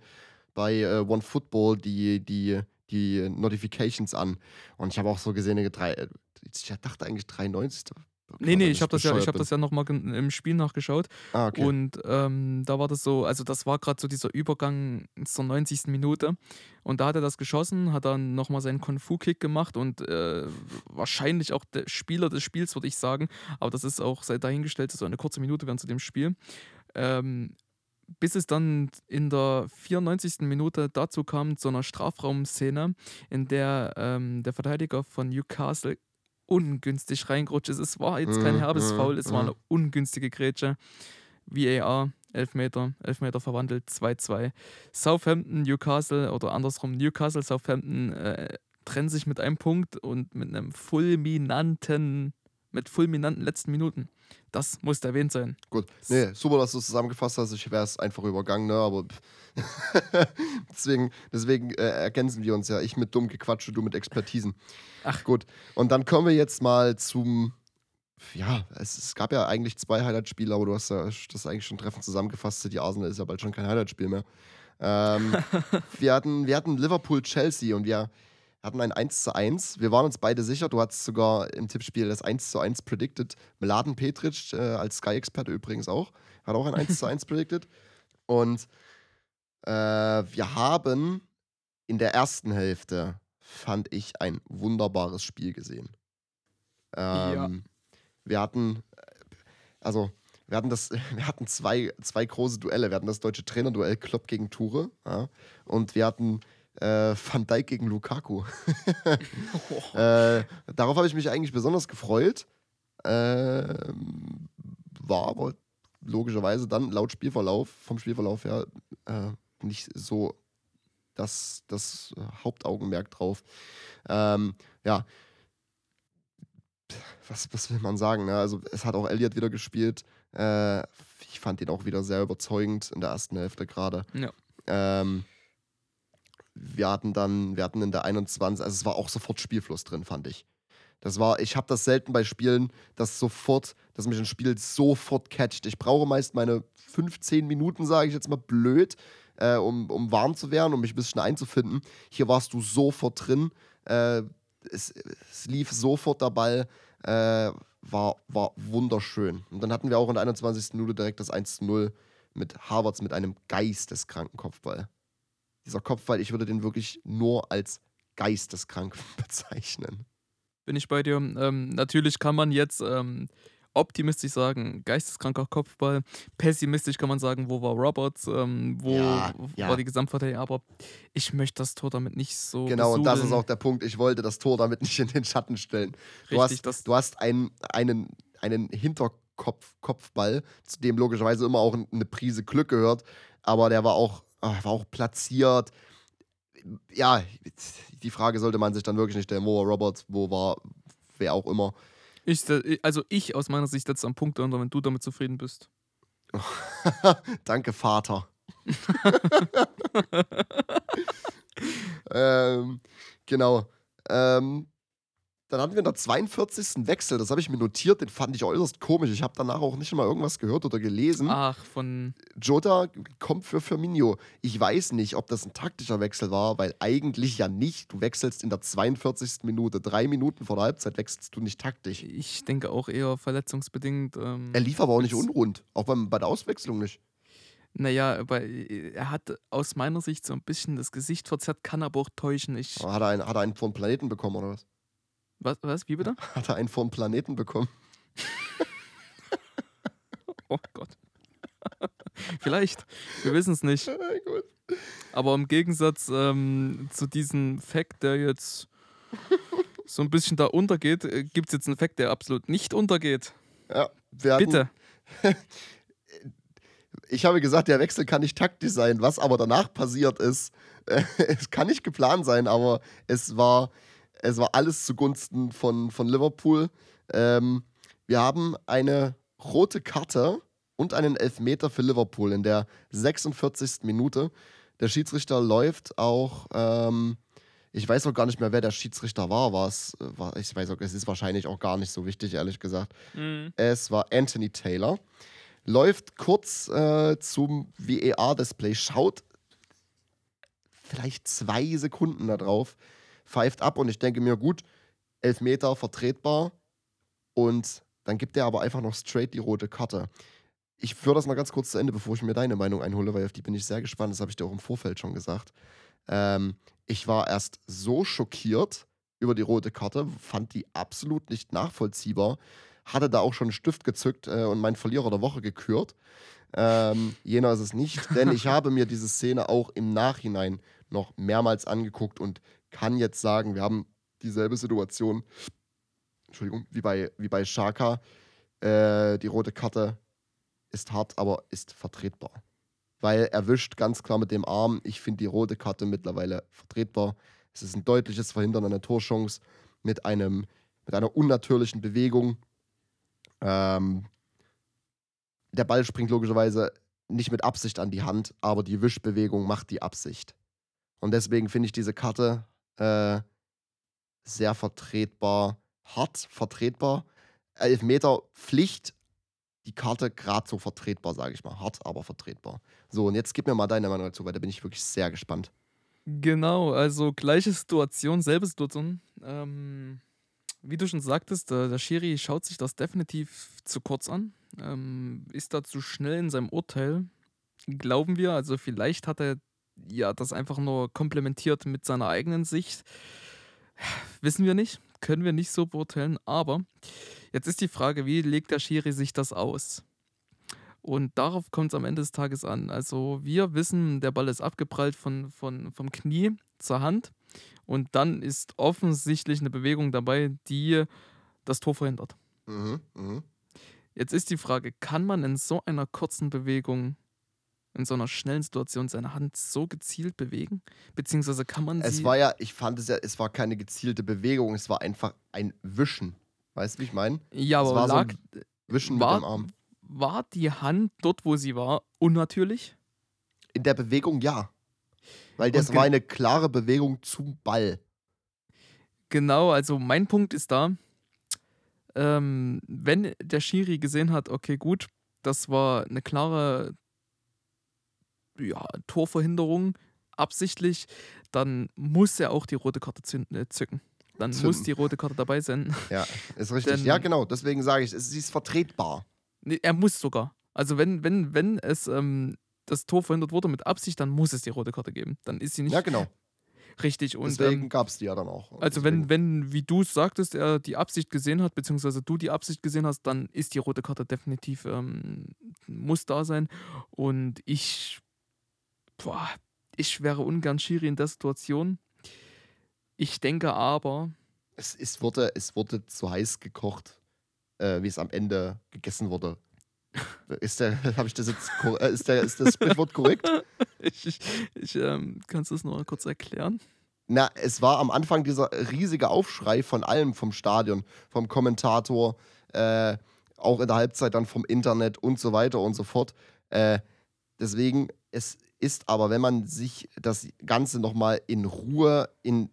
bei äh, One Football die, die, die Notifications an. Und ich habe auch so gesehen, drei, ich dachte eigentlich 93. Nee, nee, ich habe das, ja, ich hab das ja nochmal im Spiel nachgeschaut. Ah, okay. Und ähm, da war das so, also das war gerade so dieser Übergang zur 90. Minute. Und da hat er das geschossen, hat dann nochmal seinen Kung-Fu-Kick gemacht und äh, wahrscheinlich auch der Spieler des Spiels, würde ich sagen. Aber das ist auch sei dahingestellt, so eine kurze Minute während zu dem Spiel. Ähm, bis es dann in der 94. Minute dazu kam, zu einer Strafraumszene, in der ähm, der Verteidiger von Newcastle ungünstig reingerutscht ist. Es war jetzt kein Mhm, herbes mhm, Foul, es war mhm. eine ungünstige Grätsche. VAR, Elfmeter, Elfmeter verwandelt, 2-2. Southampton, Newcastle oder andersrum, Newcastle, Southampton äh, trennen sich mit einem Punkt und mit einem fulminanten, mit fulminanten letzten Minuten. Das muss erwähnt sein. Gut. Nee, super, dass du es zusammengefasst hast. Ich wäre es einfach übergangen, ne? Aber deswegen, deswegen äh, ergänzen wir uns ja. Ich mit dumm Gequatsche, du mit Expertisen. Ach. gut. Und dann kommen wir jetzt mal zum. Ja, es, es gab ja eigentlich zwei Highlight-Spiele, aber du hast ja das eigentlich schon treffend zusammengefasst. City Arsenal ist ja bald schon kein Highlight-Spiel mehr. Ähm, wir, hatten, wir hatten Liverpool-Chelsea und wir hatten ein 1 zu 1. Wir waren uns beide sicher. Du hattest sogar im Tippspiel das 1 zu 1 predicted. Mladen Petric, äh, als Sky-Experte übrigens auch, hat auch ein 1 zu 1 predicted. Und äh, wir haben in der ersten Hälfte, fand ich, ein wunderbares Spiel gesehen. Ähm, Wir hatten, äh, also, wir hatten das, wir hatten zwei, zwei große Duelle. Wir hatten das deutsche Trainerduell Klopp gegen Ture. Ja, und wir hatten äh, Van Dijk gegen Lukaku. äh, darauf habe ich mich eigentlich besonders gefreut. Ähm, war aber logischerweise dann laut Spielverlauf, vom Spielverlauf her, äh, nicht so das, das Hauptaugenmerk drauf. Ähm, ja. Was, was will man sagen? Ne? Also, es hat auch Elliot wieder gespielt. Äh, ich fand ihn auch wieder sehr überzeugend in der ersten Hälfte gerade. Ja. Ähm, wir hatten dann, wir hatten in der 21, also es war auch sofort Spielfluss drin, fand ich. Das war, ich habe das selten bei Spielen, dass sofort, dass mich ein Spiel sofort catcht. Ich brauche meist meine 15 Minuten, sage ich jetzt mal blöd, äh, um, um warm zu werden, um mich ein bisschen einzufinden. Hier warst du sofort drin. Äh, es, es lief sofort der Ball. Äh, war, war wunderschön. Und dann hatten wir auch in der 21. Minute direkt das 1 zu 0 mit Harvards mit einem geisteskranken Kopfball. Dieser Kopfball, ich würde den wirklich nur als geisteskrank bezeichnen. Bin ich bei dir. Ähm, natürlich kann man jetzt ähm, optimistisch sagen, geisteskranker Kopfball. Pessimistisch kann man sagen, wo war Roberts, ähm, wo Ja, ja. war die Gesamtverteidigung. Aber ich möchte das Tor damit nicht so. Genau, und das ist besudeln. auch der Punkt. Ich wollte das Tor damit nicht in den Schatten stellen. Du Richtig, hast, du hast einen, einen, einen Hinterkopf, Kopfball, zu dem logischerweise immer auch eine Prise Glück gehört, aber der war auch, war auch platziert. Ja, die Frage sollte man sich dann wirklich nicht stellen, wo war Roberts, wo war wer auch immer. Ich, also ich aus meiner Sicht setze am Punkt unter, wenn du damit zufrieden bist. Danke, Vater. ähm, genau. Ähm, dann hatten wir in der 42. Wechsel, das habe ich mir notiert, den fand ich äußerst komisch. Ich habe danach auch nicht mal irgendwas gehört oder gelesen. Ach, von. Jota kommt für Firmino. Ich weiß nicht, ob das ein taktischer Wechsel war, weil eigentlich ja nicht. Du wechselst in der 42. Minute. Drei Minuten vor der Halbzeit wechselst du nicht taktisch. Ich denke auch eher verletzungsbedingt. Ähm, Er lief aber auch nicht unrund. Auch beim, bei der Auswechslung nicht. naja, aber er hat aus meiner Sicht so ein bisschen das Gesicht verzerrt, kann aber auch täuschen. Ich, Hat er einen, hat er einen vor den Planeten bekommen oder was? Was, was, wie bitte? Hat er einen den Planeten bekommen? Oh Gott. Vielleicht. Wir wissen es nicht. Aber im Gegensatz ähm, zu diesem Fact, der jetzt so ein bisschen da untergeht, gibt es jetzt einen Effekt, der absolut nicht untergeht. Ja, wir hatten, Bitte. Ich habe gesagt, der Wechsel kann nicht taktisch sein. Was aber danach passiert ist, äh, es kann nicht geplant sein, aber es war, es war alles zugunsten von, von Liverpool. Ähm, wir haben eine rote Karte und einen Elfmeter für Liverpool in der 46. Minute. Der Schiedsrichter läuft auch, ähm, ich weiß auch gar nicht mehr, wer der Schiedsrichter war. War's, war ich weiß auch, es ist wahrscheinlich auch gar nicht so wichtig, ehrlich gesagt. Mhm. Es war Anthony Taylor. Läuft kurz äh, zum VAR-Display, schaut vielleicht zwei Sekunden da drauf, pfeift ab und ich denke mir, gut, Elfmeter vertretbar. Und dann gibt er aber einfach noch straight die rote Karte. Ich führe das mal ganz kurz zu Ende, bevor ich mir deine Meinung einhole, weil auf die bin ich sehr gespannt. Das habe ich dir auch im Vorfeld schon gesagt. Ähm, ich war erst so schockiert über die rote Karte, fand die absolut nicht nachvollziehbar. Hatte da auch schon einen Stift gezückt äh, und meinen Verlierer der Woche gekürt. Ähm, jener ist es nicht, denn ich habe mir diese Szene auch im Nachhinein noch mehrmals angeguckt und kann jetzt sagen, wir haben dieselbe Situation, Entschuldigung, wie bei, wie bei Shaka. Äh, die rote Karte ist hart, aber ist vertretbar. Weil er wischt ganz klar mit dem Arm. Ich finde die rote Karte mittlerweile vertretbar. Es ist ein deutliches Verhindern einer Torchance mit, einem, mit einer unnatürlichen Bewegung. Ähm, der Ball springt logischerweise nicht mit Absicht an die Hand, aber die Wischbewegung macht die Absicht. Und deswegen finde ich diese Karte äh, sehr vertretbar, hart vertretbar. Elfmeter Pflicht, die Karte gerade so vertretbar, sage ich mal. Hart, aber vertretbar. So, und jetzt gib mir mal deine Meinung dazu, weil da bin ich wirklich sehr gespannt. Genau, also gleiche Situation, selbe Situation. Ähm, wie du schon sagtest, der, der Schiri schaut sich das definitiv zu kurz an, ähm, ist da zu schnell in seinem Urteil, glauben wir. Also vielleicht hat er ja das einfach nur komplementiert mit seiner eigenen Sicht. Wissen wir nicht, können wir nicht so beurteilen, aber jetzt ist die Frage, wie legt der Schiri sich das aus? Und darauf kommt es am Ende des Tages an. Also wir wissen, der Ball ist abgeprallt von, von, vom Knie zur Hand. Und dann ist offensichtlich eine Bewegung dabei, die das Tor verhindert. Mhm, mhm. Jetzt ist die Frage, kann man in so einer kurzen Bewegung, in so einer schnellen Situation seine Hand so gezielt bewegen? Beziehungsweise kann man Es sie... war ja, ich fand es ja, es war keine gezielte Bewegung, es war einfach ein Wischen. Weißt du, wie ich meine? ja, es aber war so lag, ein Wischen war- mit dem Arm. war die Hand dort, wo sie war, unnatürlich? In der Bewegung ja. Weil das war eine klare Bewegung zum Ball. Genau, also mein Punkt ist da, ähm, wenn der Schiri gesehen hat, okay, gut, das war eine klare ja, Torverhinderung, absichtlich, dann muss er auch die rote Karte äh, zücken. Dann muss Zünden. die rote Karte dabei sein. Ja, ist richtig. Denn- ja, genau. Deswegen sage ich, es ist vertretbar. Nee, er muss sogar. Also wenn, wenn, wenn es ähm, das Tor verhindert wurde mit Absicht, dann muss es die rote Karte geben. Dann ist sie nicht Ja, genau. richtig. Und Deswegen ähm, gab es die ja dann auch. Also deswegen- wenn, wenn, wie du es sagtest, er die Absicht gesehen hat, beziehungsweise du die Absicht gesehen hast, dann ist die rote Karte definitiv, ähm, muss da sein. Und ich, boah, ich wäre ungern Schiri in der Situation. Ich denke aber, Es, es, wurde, es wurde zu heiß gekocht, äh, wie es am Ende gegessen wurde. Ist der, habe ich das jetzt, äh, ist, der, ist das Sprichwort korrekt? ich, ich, ich ähm, kannst du das noch kurz erklären? Na, es war am Anfang dieser riesige Aufschrei von allem, vom Stadion, vom Kommentator, äh, auch in der Halbzeit dann vom Internet und so weiter und so fort. Äh, deswegen, es ist aber, wenn man sich das Ganze nochmal in Ruhe in,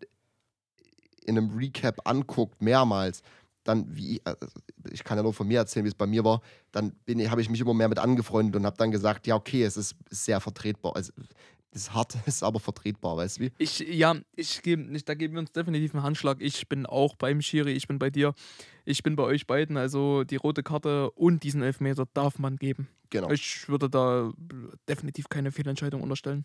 in einem Recap anguckt, mehrmals, dann, wie, äh, ich kann ja nur von mir erzählen, wie es bei mir war, dann habe ich mich immer mehr mit angefreundet und habe dann gesagt, ja, okay, es ist sehr vertretbar. Also, es ist hart, es ist aber vertretbar, weißt du wie? Ich, ja, ich gebe, nicht, da geben wir uns definitiv einen Handschlag. Ich bin auch beim Schiri, ich bin bei dir, ich bin bei euch beiden. Also die rote Karte und diesen Elfmeter darf man geben. Genau. Ich würde da definitiv keine Fehlentscheidung unterstellen.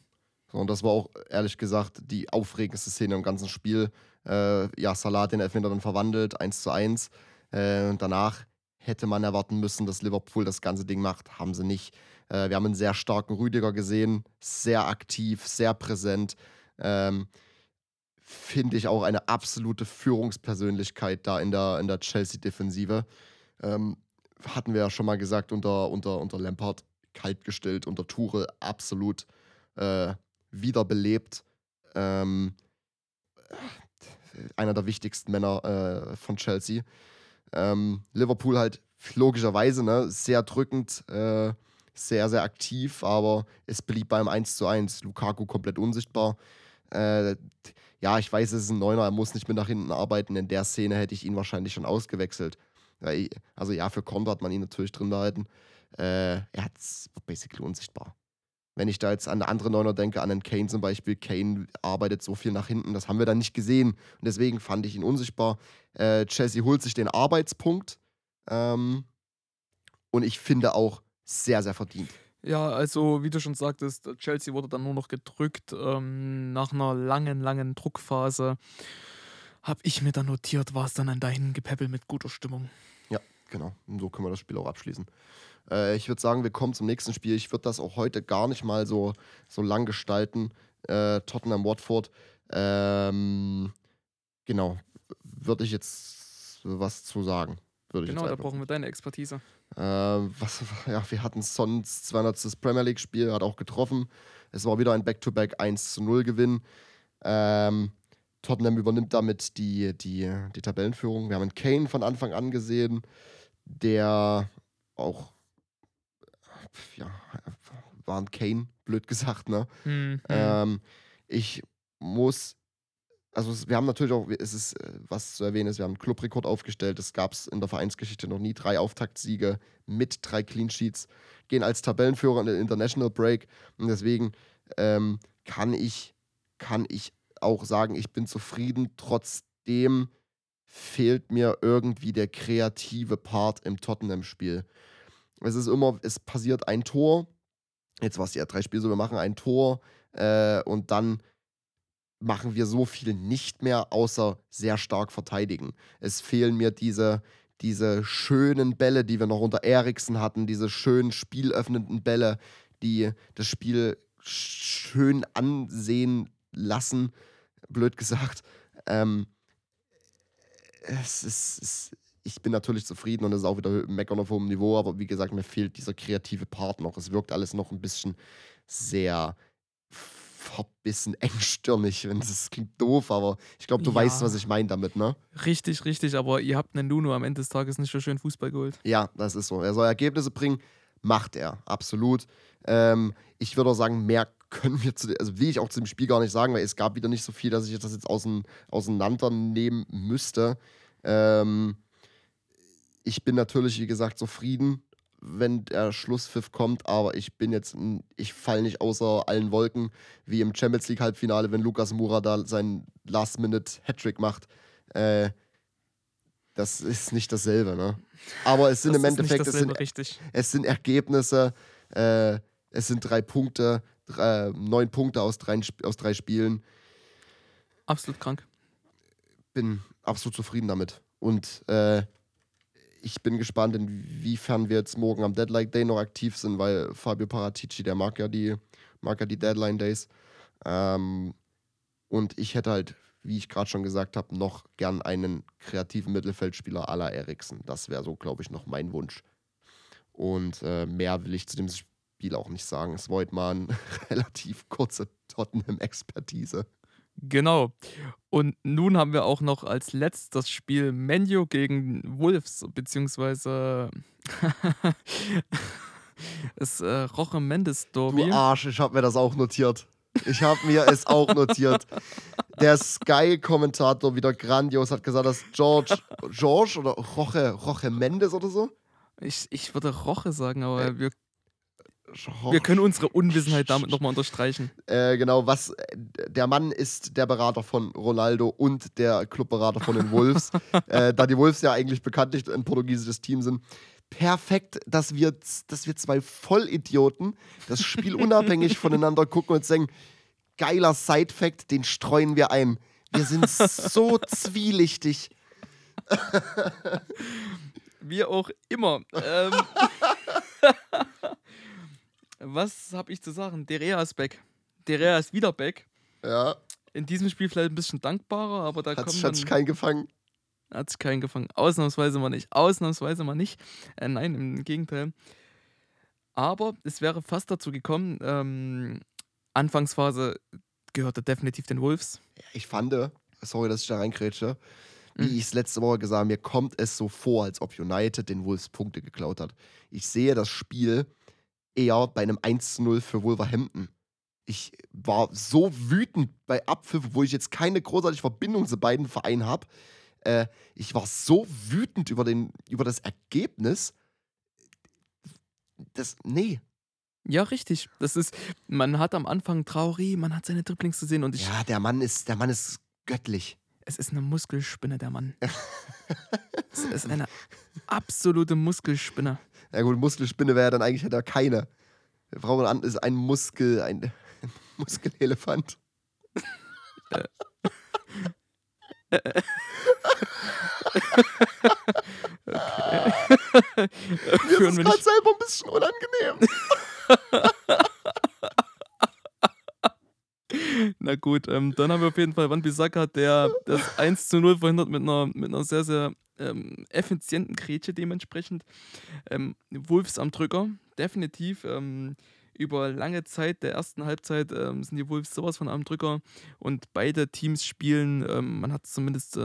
So, und das war auch, ehrlich gesagt, die aufregendste Szene im ganzen Spiel. Äh, ja, Salah hat den Elfmeter dann verwandelt, 1 zu 1. Äh, und danach hätte man erwarten müssen, dass Liverpool das ganze Ding macht. Haben sie nicht. Äh, wir haben einen sehr starken Rüdiger gesehen, sehr aktiv, sehr präsent. Ähm, finde ich, auch eine absolute Führungspersönlichkeit da in der, in der Chelsea-Defensive. Ähm, hatten wir ja schon mal gesagt, unter, unter, unter Lampard kaltgestellt, unter Tuchel absolut äh, wiederbelebt. Ähm, einer der wichtigsten Männer äh, von Chelsea. Ähm, Liverpool halt logischerweise ne, sehr drückend, äh, sehr, sehr aktiv, aber es blieb beim 1 zu 1. Lukaku komplett unsichtbar. Äh, ja, ich weiß, es ist ein Neuner, er muss nicht mehr nach hinten arbeiten. In der Szene hätte ich ihn wahrscheinlich schon ausgewechselt. Also ja, für Konter hat man ihn natürlich drin behalten. Äh, er hat basically unsichtbar. Wenn ich da jetzt an andere Neuner denke, an einen Kane zum Beispiel, Kane arbeitet so viel nach hinten, das haben wir dann nicht gesehen. Und deswegen fand ich ihn unsichtbar. Äh, Chelsea holt sich den Arbeitspunkt. Ähm, und ich finde auch sehr, sehr verdient. Ja, also wie du schon sagtest, Chelsea wurde dann nur noch gedrückt ähm, nach einer langen, langen Druckphase. Habe ich mir dann notiert, war es dann ein Dahingepäppel mit guter Stimmung. Ja, genau. Und so können wir das Spiel auch abschließen. Äh, ich würde sagen, wir kommen zum nächsten Spiel. Ich würde das auch heute gar nicht mal so, so lang gestalten. Äh, Tottenham-Watford. Ähm, genau. Würde ich jetzt was zu sagen. Würde genau, da brauchen wir deine Expertise. Äh, was, ja, wir hatten Sons 200. Premier League-Spiel, hat auch getroffen. Es war wieder ein Back-to-Back 1 zu 0 Gewinn. Ähm, Tottenham übernimmt damit die, die, die Tabellenführung. Wir haben einen Kane von Anfang an gesehen, der auch, ja, war ein Kane, blöd gesagt, ne? Mhm. Ähm, ich muss also wir haben natürlich auch, es ist, äh, was zu erwähnen ist, wir haben einen Clubrekord aufgestellt. Das gab es in der Vereinsgeschichte noch nie. Drei Auftaktsiege mit drei Clean Sheets. Gehen als Tabellenführer in den International Break. Und deswegen ähm, kann, ich, kann ich auch sagen, ich bin zufrieden. Trotzdem fehlt mir irgendwie der kreative Part im Tottenham-Spiel. Es ist immer, es passiert ein Tor. Jetzt war es ja drei Spiele so, wir machen ein Tor äh, und dann machen wir so viel nicht mehr, außer sehr stark verteidigen. Es fehlen mir diese, diese schönen Bälle, die wir noch unter Eriksen hatten, diese schönen spielöffnenden Bälle, die das Spiel schön ansehen lassen, blöd gesagt. Ähm, es ist, es, ich bin natürlich zufrieden und es ist auch wieder meckern auf hohem Niveau, aber wie gesagt, mir fehlt dieser kreative Part noch. Es wirkt alles noch ein bisschen sehr verbissen engstirnig, wenn das klingt doof, aber ich glaube, du ja. weißt, was ich meine damit, ne? Richtig, richtig, aber ihr habt einen Nuno am Ende des Tages nicht so schön Fußball geholt. Ja, das ist so. Er soll Ergebnisse bringen, macht er, absolut. Ähm, ich würde auch sagen, mehr können wir zu, also will ich auch zu dem Spiel gar nicht sagen, weil es gab wieder nicht so viel, dass ich das jetzt auseinandernehmen müsste. Ähm, ich bin natürlich, wie gesagt, zufrieden wenn der Schlusspfiff kommt, aber ich bin jetzt, ich falle nicht außer allen Wolken, wie im Champions League Halbfinale, wenn Lukas Mura da seinen Last-Minute-Hattrick macht. Äh, das ist nicht dasselbe, ne? Aber es sind das im Endeffekt, es sind, richtig. es sind Ergebnisse, äh, es sind drei Punkte, drei, neun Punkte aus drei, aus drei Spielen. Absolut krank. Bin absolut zufrieden damit. Und äh, ich bin gespannt, inwiefern wir jetzt morgen am Deadline Day noch aktiv sind, weil Fabio Paratici, der mag ja die, mag ja die Deadline Days. Ähm, und ich hätte halt, wie ich gerade schon gesagt habe, noch gern einen kreativen Mittelfeldspieler à la Eriksen. Das wäre so, glaube ich, noch mein Wunsch. Und äh, mehr will ich zu dem Spiel auch nicht sagen. Es heute mal eine relativ kurze Tottenham-Expertise. Genau. Und nun haben wir auch noch als letztes Spiel Menu gegen Wolves, beziehungsweise das äh, Roche Mendes Derby. Du Arsch, ich habe mir das auch notiert. Ich habe mir es auch notiert. Der Sky-Kommentator wieder grandios hat gesagt, dass George, George oder Roche, Roche Mendes oder so? Ich, ich würde Roche sagen, aber äh, wir wir können unsere Unwissenheit damit nochmal unterstreichen. Äh, genau, was der Mann ist der Berater von Ronaldo und der Clubberater von den Wolves. äh, da die Wolves ja eigentlich bekanntlich ein portugiesisches Team sind. Perfekt, dass wir, dass wir zwei Vollidioten das Spiel unabhängig voneinander gucken und sagen, geiler Side-Fact, den streuen wir ein. Wir sind so zwielichtig. Wie auch immer. Ähm was habe ich zu sagen? Derea ist back. Derea ist wieder back. Ja. In diesem Spiel vielleicht ein bisschen dankbarer, aber da Hat, kommt hat sich keinen gefangen. hat sich keinen gefangen. Ausnahmsweise mal nicht. Ausnahmsweise mal nicht. Äh, nein, im Gegenteil. Aber es wäre fast dazu gekommen, ähm, Anfangsphase gehörte definitiv den Wolves. Ich fand, sorry, dass ich da reinkrätsche, wie Mhm. ich es letzte Woche gesagt habe, mir kommt es so vor, als ob United den Wolves Punkte geklaut hat. Ich sehe das Spiel eher bei einem 1 zu 0 für Wolverhampton. Ich war so wütend bei Abpfiff, wo ich jetzt keine großartige Verbindung zu beiden Vereinen habe. Äh, ich war so wütend über, den, über das Ergebnis. Das, nee. Ja, richtig. Das ist, man hat am Anfang Trauri, man hat seine Dribblings gesehen und ich, Ja, der Mann ist, der Mann ist göttlich. es ist eine Muskelspinne, der Mann. es ist eine absolute Muskelspinne. Ja gut, Muskelspinne wäre dann eigentlich hätte er keine. Wir brauchen an, ist ein Muskel, ein, ein Muskelelefant. Mir Führen ist gerade selber ein bisschen unangenehm. na gut, ähm, dann haben wir auf jeden Fall Van Bissaka, der das 1 zu 0 verhindert mit einer, mit einer sehr, sehr ähm, effizienten Grätsche dementsprechend. Ähm, Wolves am Drücker, definitiv. Ähm, über lange Zeit der ersten Halbzeit ähm, sind die Wolves sowas von am Drücker und beide Teams spielen, ähm, man hat es zumindest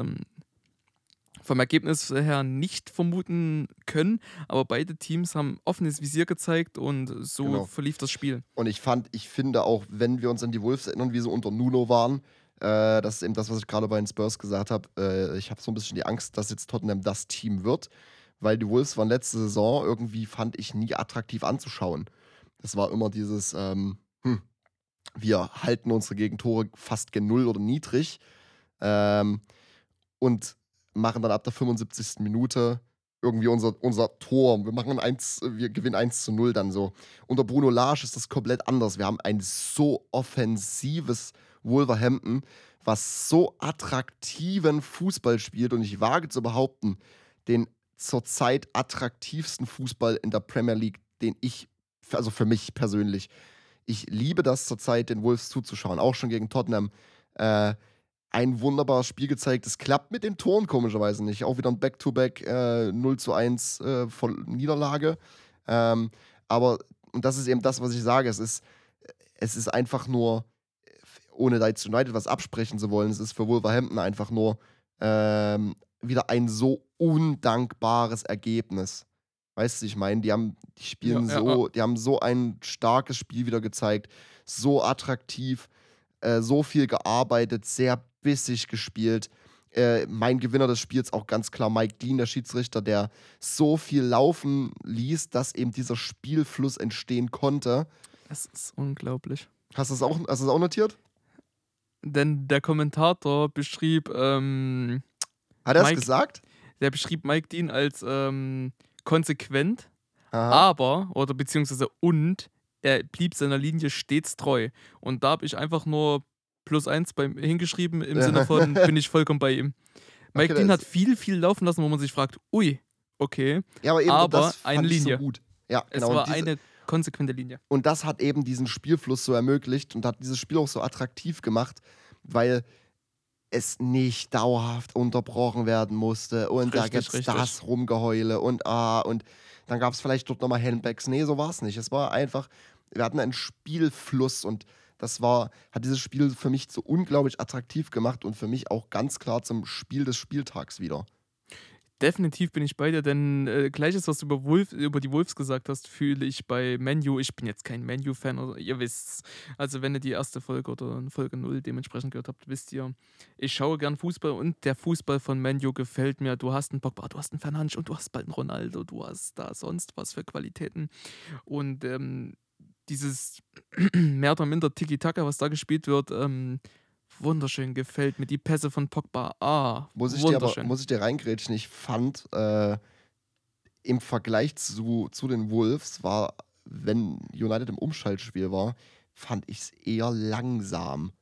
vom Ergebnis her nicht vermuten können, aber beide Teams haben offenes Visier gezeigt und so Genau. verlief das Spiel. Und ich fand, ich finde auch, wenn wir uns an die Wolves erinnern, wie sie unter Nuno waren, äh, das ist eben das, was ich gerade bei den Spurs gesagt habe. Äh, ich habe so ein bisschen die Angst, dass jetzt Tottenham das Team wird, weil die Wolves waren letzte Saison irgendwie, fand ich, nie attraktiv anzuschauen. Das war immer dieses, ähm, hm, wir halten unsere Gegentore fast gen Null oder niedrig ähm, und machen dann ab der 75. Minute irgendwie unser, unser Tor. Wir machen eins, wir gewinnen 1 zu 0 dann so. Unter Bruno Lage ist das komplett anders. Wir haben ein so offensives Wolverhampton, was so attraktiven Fußball spielt und ich wage zu behaupten, den zurzeit attraktivsten Fußball in der Premier League, den ich, also für mich persönlich, ich liebe das zurzeit, den Wolves zuzuschauen, auch schon gegen Tottenham. Äh, ein wunderbares Spiel gezeigt. Es klappt mit den Toren komischerweise nicht. Auch wieder ein Back-to-Back äh, 0 zu 1 äh, voll Niederlage. Ähm, aber, und das ist eben das, was ich sage, es ist, es ist einfach nur, ohne da jetzt United was absprechen zu wollen, es ist für Wolverhampton einfach nur ähm, wieder ein so undankbares Ergebnis. Weißt du, ich meine, die haben, die spielen Ja, ja, so, die haben so ein starkes Spiel wieder gezeigt, so attraktiv, äh, so viel gearbeitet, sehr bissig gespielt. Äh, mein Gewinner des Spiels auch ganz klar Mike Dean, der Schiedsrichter, der so viel laufen ließ, dass eben dieser Spielfluss entstehen konnte. Das ist unglaublich. Hast du das auch, hast auch notiert? Denn der Kommentator beschrieb, ähm, Hat er es gesagt? der beschrieb Mike Dean als ähm, konsequent, Aha. aber, oder beziehungsweise und, er blieb seiner Linie stets treu. Und da habe ich einfach nur plus eins beim, hingeschrieben im. Sinne von, bin ich vollkommen bei ihm. Mike Okay, Dean hat viel, viel laufen lassen, wo man sich fragt, ui, okay, ja, aber eben aber eine Linie. so gut. Ja, es genau. war und, diese, eine konsequente Linie. und das hat eben diesen Spielfluss so ermöglicht und hat dieses Spiel auch so attraktiv gemacht, weil es nicht dauerhaft unterbrochen werden musste und da Richtig, gibt's richtig. das Rumgeheule und ah und dann gab es vielleicht dort nochmal Handbacks. Nee, so war es nicht. Es war einfach, wir hatten einen Spielfluss und das war, hat dieses Spiel für mich so unglaublich attraktiv gemacht und für mich auch ganz klar zum Spiel des Spieltags wieder. Definitiv bin ich bei dir, denn äh, gleiches, was du über, Wolf, über die Wolves gesagt hast, fühle ich bei Menu. Ich bin jetzt kein Menu-Fan, oder ihr wisst's. Also, wenn ihr die erste Folge oder Folge 0 dementsprechend gehört habt, wisst ihr, ich schaue gern Fußball und der Fußball von Menu gefällt mir. Du hast einen Pogba, du hast einen Fernandes und du hast bald einen Ronaldo, du hast da sonst was für Qualitäten. Und ähm, dieses mehr oder minder Tiki-Taka, was da gespielt wird, ähm, wunderschön gefällt mir. Die Pässe von Pogba, ah, Muss ich, dir aber, wunderschön. muss ich dir reingrätschen, ich fand äh, im Vergleich zu, zu den Wolves war, wenn United im Umschaltspiel war, fand ich es eher langsam.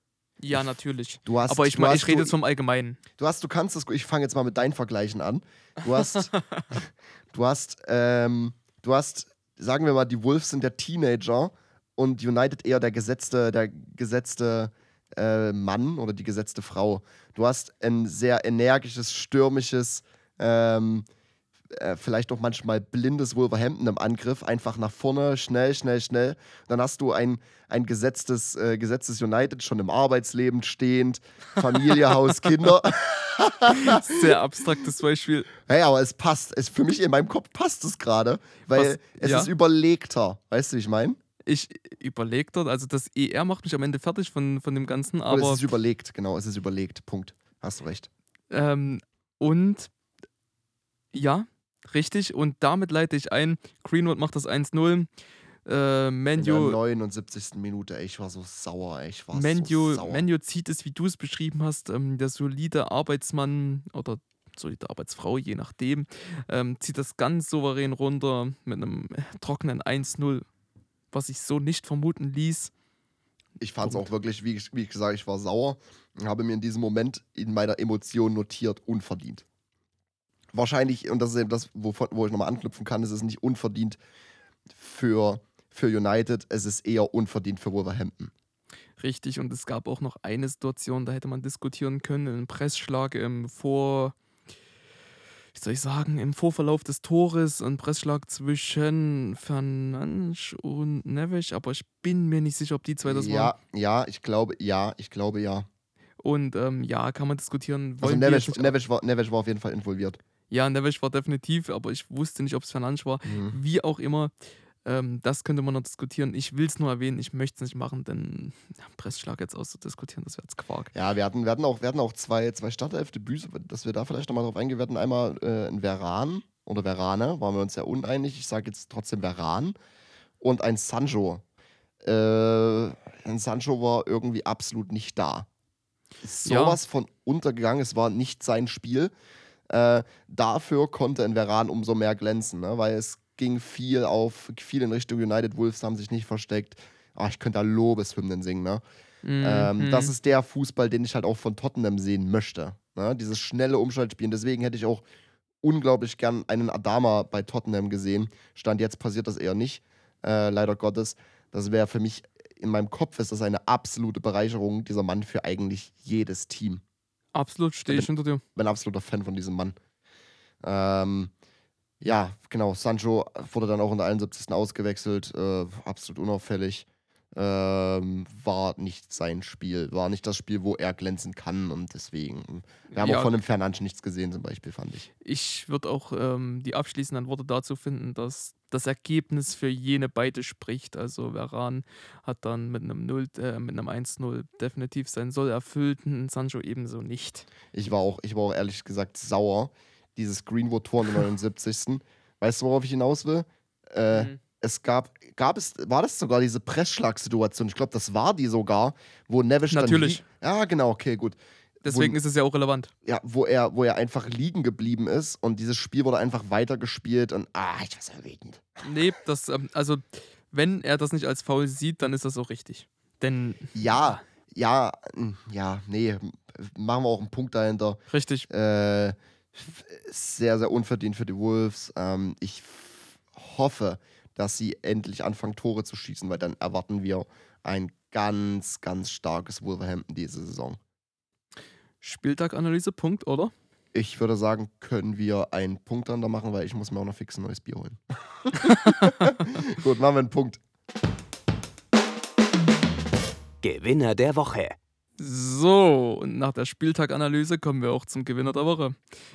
Ja, natürlich. Du hast, Aber ich, du mein, hast, ich rede jetzt vom Allgemeinen. du hast, du kannst das, ich fange jetzt mal mit deinen Vergleichen an. Du hast, du hast, ähm, du hast, sagen wir mal, die Wolves sind der Teenager und United eher der gesetzte, der gesetzte äh, Mann oder die gesetzte Frau. Du hast ein sehr energisches, stürmisches, ähm, äh, vielleicht auch manchmal blindes Wolverhampton im Angriff, einfach nach vorne, schnell, schnell, schnell. Dann hast du ein, ein gesetztes, äh, gesetztes United schon im Arbeitsleben stehend, Familie, Haus, Kinder. Sehr abstraktes Beispiel. Hey, aber es passt. Es, für mich in meinem Kopf passt es gerade, weil Was- es ja. ist überlegter. Weißt du, wie ich meine? Ich überlege dort, also das ER macht mich am Ende fertig von, von dem Ganzen, Aber es ist überlegt, genau, es ist überlegt. Punkt. Hast du recht. ähm, und ja, richtig. Und damit leite ich ein. Greenwood macht das 1-0. Äh, In der Menu, 79. Minute, ey, ich war so sauer, ey, ich war Menu, so sauer. Menu zieht es, wie du es beschrieben hast, ähm, der solide Arbeitsmann oder solide Arbeitsfrau, je nachdem, ähm, zieht das ganz souverän runter mit einem trockenen 1-0, was ich so nicht vermuten ließ. Ich fand es auch wirklich, wie, ich- wie gesagt, ich war sauer und habe mir in diesem Moment in meiner Emotion notiert, unverdient. Wahrscheinlich, und das ist eben das, wovon, wo ich nochmal anknüpfen kann, ist es nicht unverdient für, für United, es ist eher unverdient für Wolverhampton. Richtig, und es gab auch noch eine Situation, da hätte man diskutieren können, einen Pressschlag im Vor, wie soll ich sagen, im Vorverlauf des Tores, ein Pressschlag zwischen Fernandes und Neves, aber ich bin mir nicht sicher, ob die zwei das ja, waren. ja, ich glaube, ja, ich glaube, ja. Und ähm, ja, kann man diskutieren. Also Neves, war, Neves war auf jeden Fall involviert. Ja, Neves war definitiv, aber ich wusste nicht, ob es Fernandes war. Mhm. Wie auch immer, ähm, das könnte man noch diskutieren. Ich will es nur erwähnen, ich möchte es nicht machen, denn ja, Pressschlag jetzt auszudiskutieren, das wäre jetzt Quark. Ja, wir hatten, wir hatten auch, wir hatten auch zwei, zwei Startelf-Debüts, dass wir da vielleicht nochmal drauf eingehen. Wir hatten einmal äh, ein Veran oder Verane, waren wir uns sehr uneinig. Ich sage jetzt trotzdem Veran. Und ein Sancho. Äh, ein Sancho war irgendwie absolut nicht da. Ist Ja. sowas von untergegangen, es war nicht sein Spiel. Äh, dafür konnte ein Veran umso mehr glänzen, ne? weil es ging viel auf, viel in Richtung United Wolves, haben sich nicht versteckt. Ah, ich könnte da Lobeshymnen singen, ne? Ähm, Mhm. das ist der Fußball, den ich halt auch von Tottenham sehen möchte. Ne? Dieses schnelle Umschaltspielen. Deswegen hätte ich auch unglaublich gern einen Adama bei Tottenham gesehen. Stand jetzt passiert das eher nicht, äh, leider Gottes. Das wäre für mich, in meinem Kopf ist das eine absolute Bereicherung, dieser Mann für eigentlich jedes Team. Absolut, stehe ich bin- hinter dir. Bin ein absoluter Fan von diesem Mann. Ähm, ja, genau. Sancho wurde dann auch in der 71. ausgewechselt. Äh, absolut unauffällig. Ähm, war nicht sein Spiel. War nicht das Spiel, wo er glänzen kann. Und deswegen. Wir haben Ja. auch von dem Fernandes nichts gesehen, zum Beispiel, fand ich. Ich würde auch ähm, die abschließenden Worte dazu finden, dass das Ergebnis für jene beide spricht. Also Veran hat dann mit einem 0, äh, mit einem 1-0 definitiv sein Soll erfüllt, Sancho ebenso nicht. Ich war auch, ich war auch ehrlich gesagt sauer. Dieses Greenwood-Tor der 79. weißt du, worauf ich hinaus will? Äh, Mhm. Es gab, gab es, war das sogar diese Pressschlagsituation? Ich glaube, das war die sogar, wo dann Natürlich. lieg- Ja, genau, okay, gut. Deswegen wo, ist es ja auch relevant. ja, wo er, wo er einfach liegen geblieben ist und dieses Spiel wurde einfach weitergespielt und ah, ich war so wütend. Nee, das, ähm, also wenn er das nicht als Foul sieht, dann ist das auch richtig. Denn, Ja, ja, mm, ja, nee, machen wir auch einen Punkt dahinter. richtig, Äh, sehr, sehr unverdient für die Wolves. Ähm, ich hoffe, dass sie endlich anfangen, Tore zu schießen, weil dann erwarten wir ein ganz, ganz starkes Wolverhampton diese Saison. Spieltaganalyse, Punkt, oder? Ich würde sagen, können wir einen Punkt dann da machen, weil ich muss mir auch noch fix ein neues Bier holen. Gut, machen wir einen Punkt. Gewinner der Woche. So, und nach der Spieltaganalyse kommen wir auch zum Gewinner der Woche.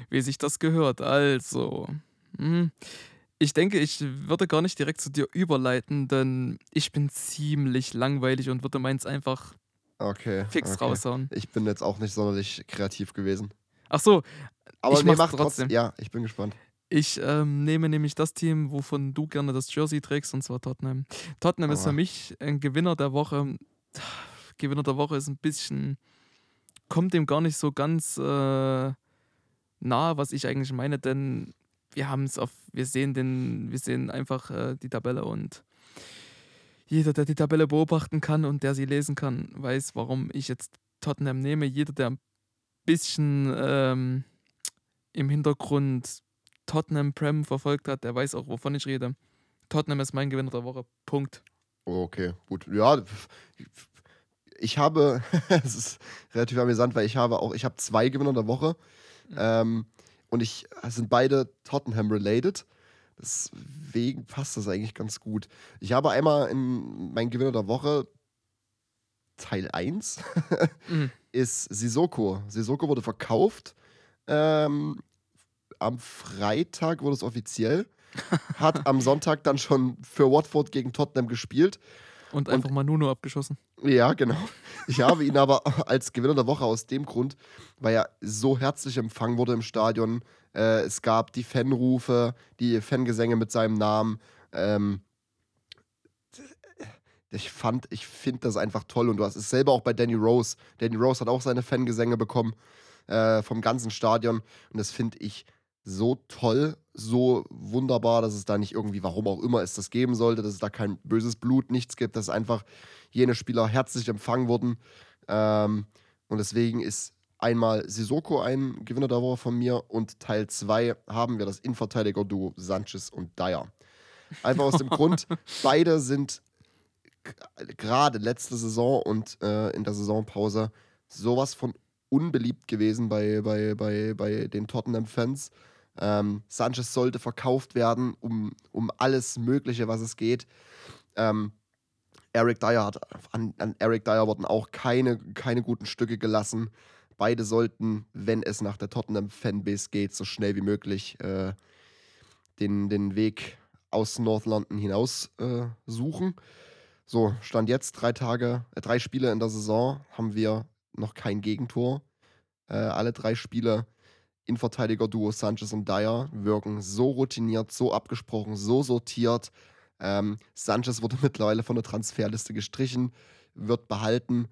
Wie sich das gehört. Also, hm, ich denke, ich würde gar nicht direkt zu dir überleiten, denn ich bin ziemlich langweilig und würde meins einfach Okay. fix okay. raushauen. Ich bin jetzt auch nicht sonderlich kreativ gewesen. Ach so, Aber Ich nee, mach's mach trotzdem. trotzdem. Ja, ich bin gespannt. ich ähm, nehme nämlich das Team, wovon du gerne das Jersey trägst, und zwar Tottenham. Tottenham ist Aua. für mich ein Gewinner der Woche. Gewinner der Woche ist ein bisschen, kommt dem gar nicht so ganz äh, nahe, was ich eigentlich meine, denn wir haben es auf, wir sehen den, wir sehen einfach äh, die Tabelle und jeder, der die Tabelle beobachten kann und der sie lesen kann, weiß, warum ich jetzt Tottenham nehme. Jeder, der ein bisschen ähm, im Hintergrund Tottenham Prem verfolgt hat, der weiß auch, wovon ich rede. Tottenham ist mein Gewinner der Woche. Punkt. Okay, gut. Ja, ich habe, es ist relativ amüsant, weil ich habe auch, ich habe zwei Gewinner der Woche. Ähm, und ich es sind beide Tottenham-related. Deswegen passt das eigentlich ganz gut. Ich habe einmal in mein Gewinner der Woche Teil 1 Mhm. ist Sissoko. Sissoko wurde verkauft. Ähm, am Freitag wurde es offiziell. Hat am Sonntag dann schon für Watford gegen Tottenham gespielt. Und einfach mal Nuno abgeschossen. Ja, genau. Ich habe ihn aber als Gewinner der Woche aus dem Grund, weil er so herzlich empfangen wurde im Stadion. Äh, es gab die Fanrufe, die Fangesänge mit seinem Namen. Ähm, ich fand, ich finde das einfach toll und du hast es selber auch bei Danny Rose. Danny Rose hat auch seine Fangesänge bekommen äh, vom ganzen Stadion und das finde ich so toll, so wunderbar, dass es da nicht irgendwie, warum auch immer es das geben sollte, dass es da kein böses Blut, nichts gibt, dass einfach jene Spieler herzlich empfangen wurden. Ähm, und deswegen ist einmal Sissoko ein Gewinner der Woche von mir und Teil 2 haben wir das Innenverteidiger-Duo Sanchez und Dyer. Einfach aus dem Grund, beide sind gerade letzte Saison und äh, in der Saisonpause sowas von unbeliebt gewesen bei, bei, bei, bei den Tottenham-Fans. Ähm, Sanchez sollte verkauft werden um, um alles Mögliche, was es geht. Ähm, Eric Dyer hat, an, an Eric Dyer wurden auch keine, keine guten Stücke gelassen. Beide sollten, wenn es nach der Tottenham-Fanbase geht, so schnell wie möglich äh, den, den Weg aus North London hinaus äh, suchen. So, Stand jetzt, drei Tage, äh, drei Spiele in der Saison, haben wir noch kein Gegentor. Äh, alle drei Spiele Innenverteidiger-Duo Sanchez und Dyer wirken so routiniert, so abgesprochen, so sortiert. Ähm, Sanchez wurde mittlerweile von der Transferliste gestrichen, wird behalten.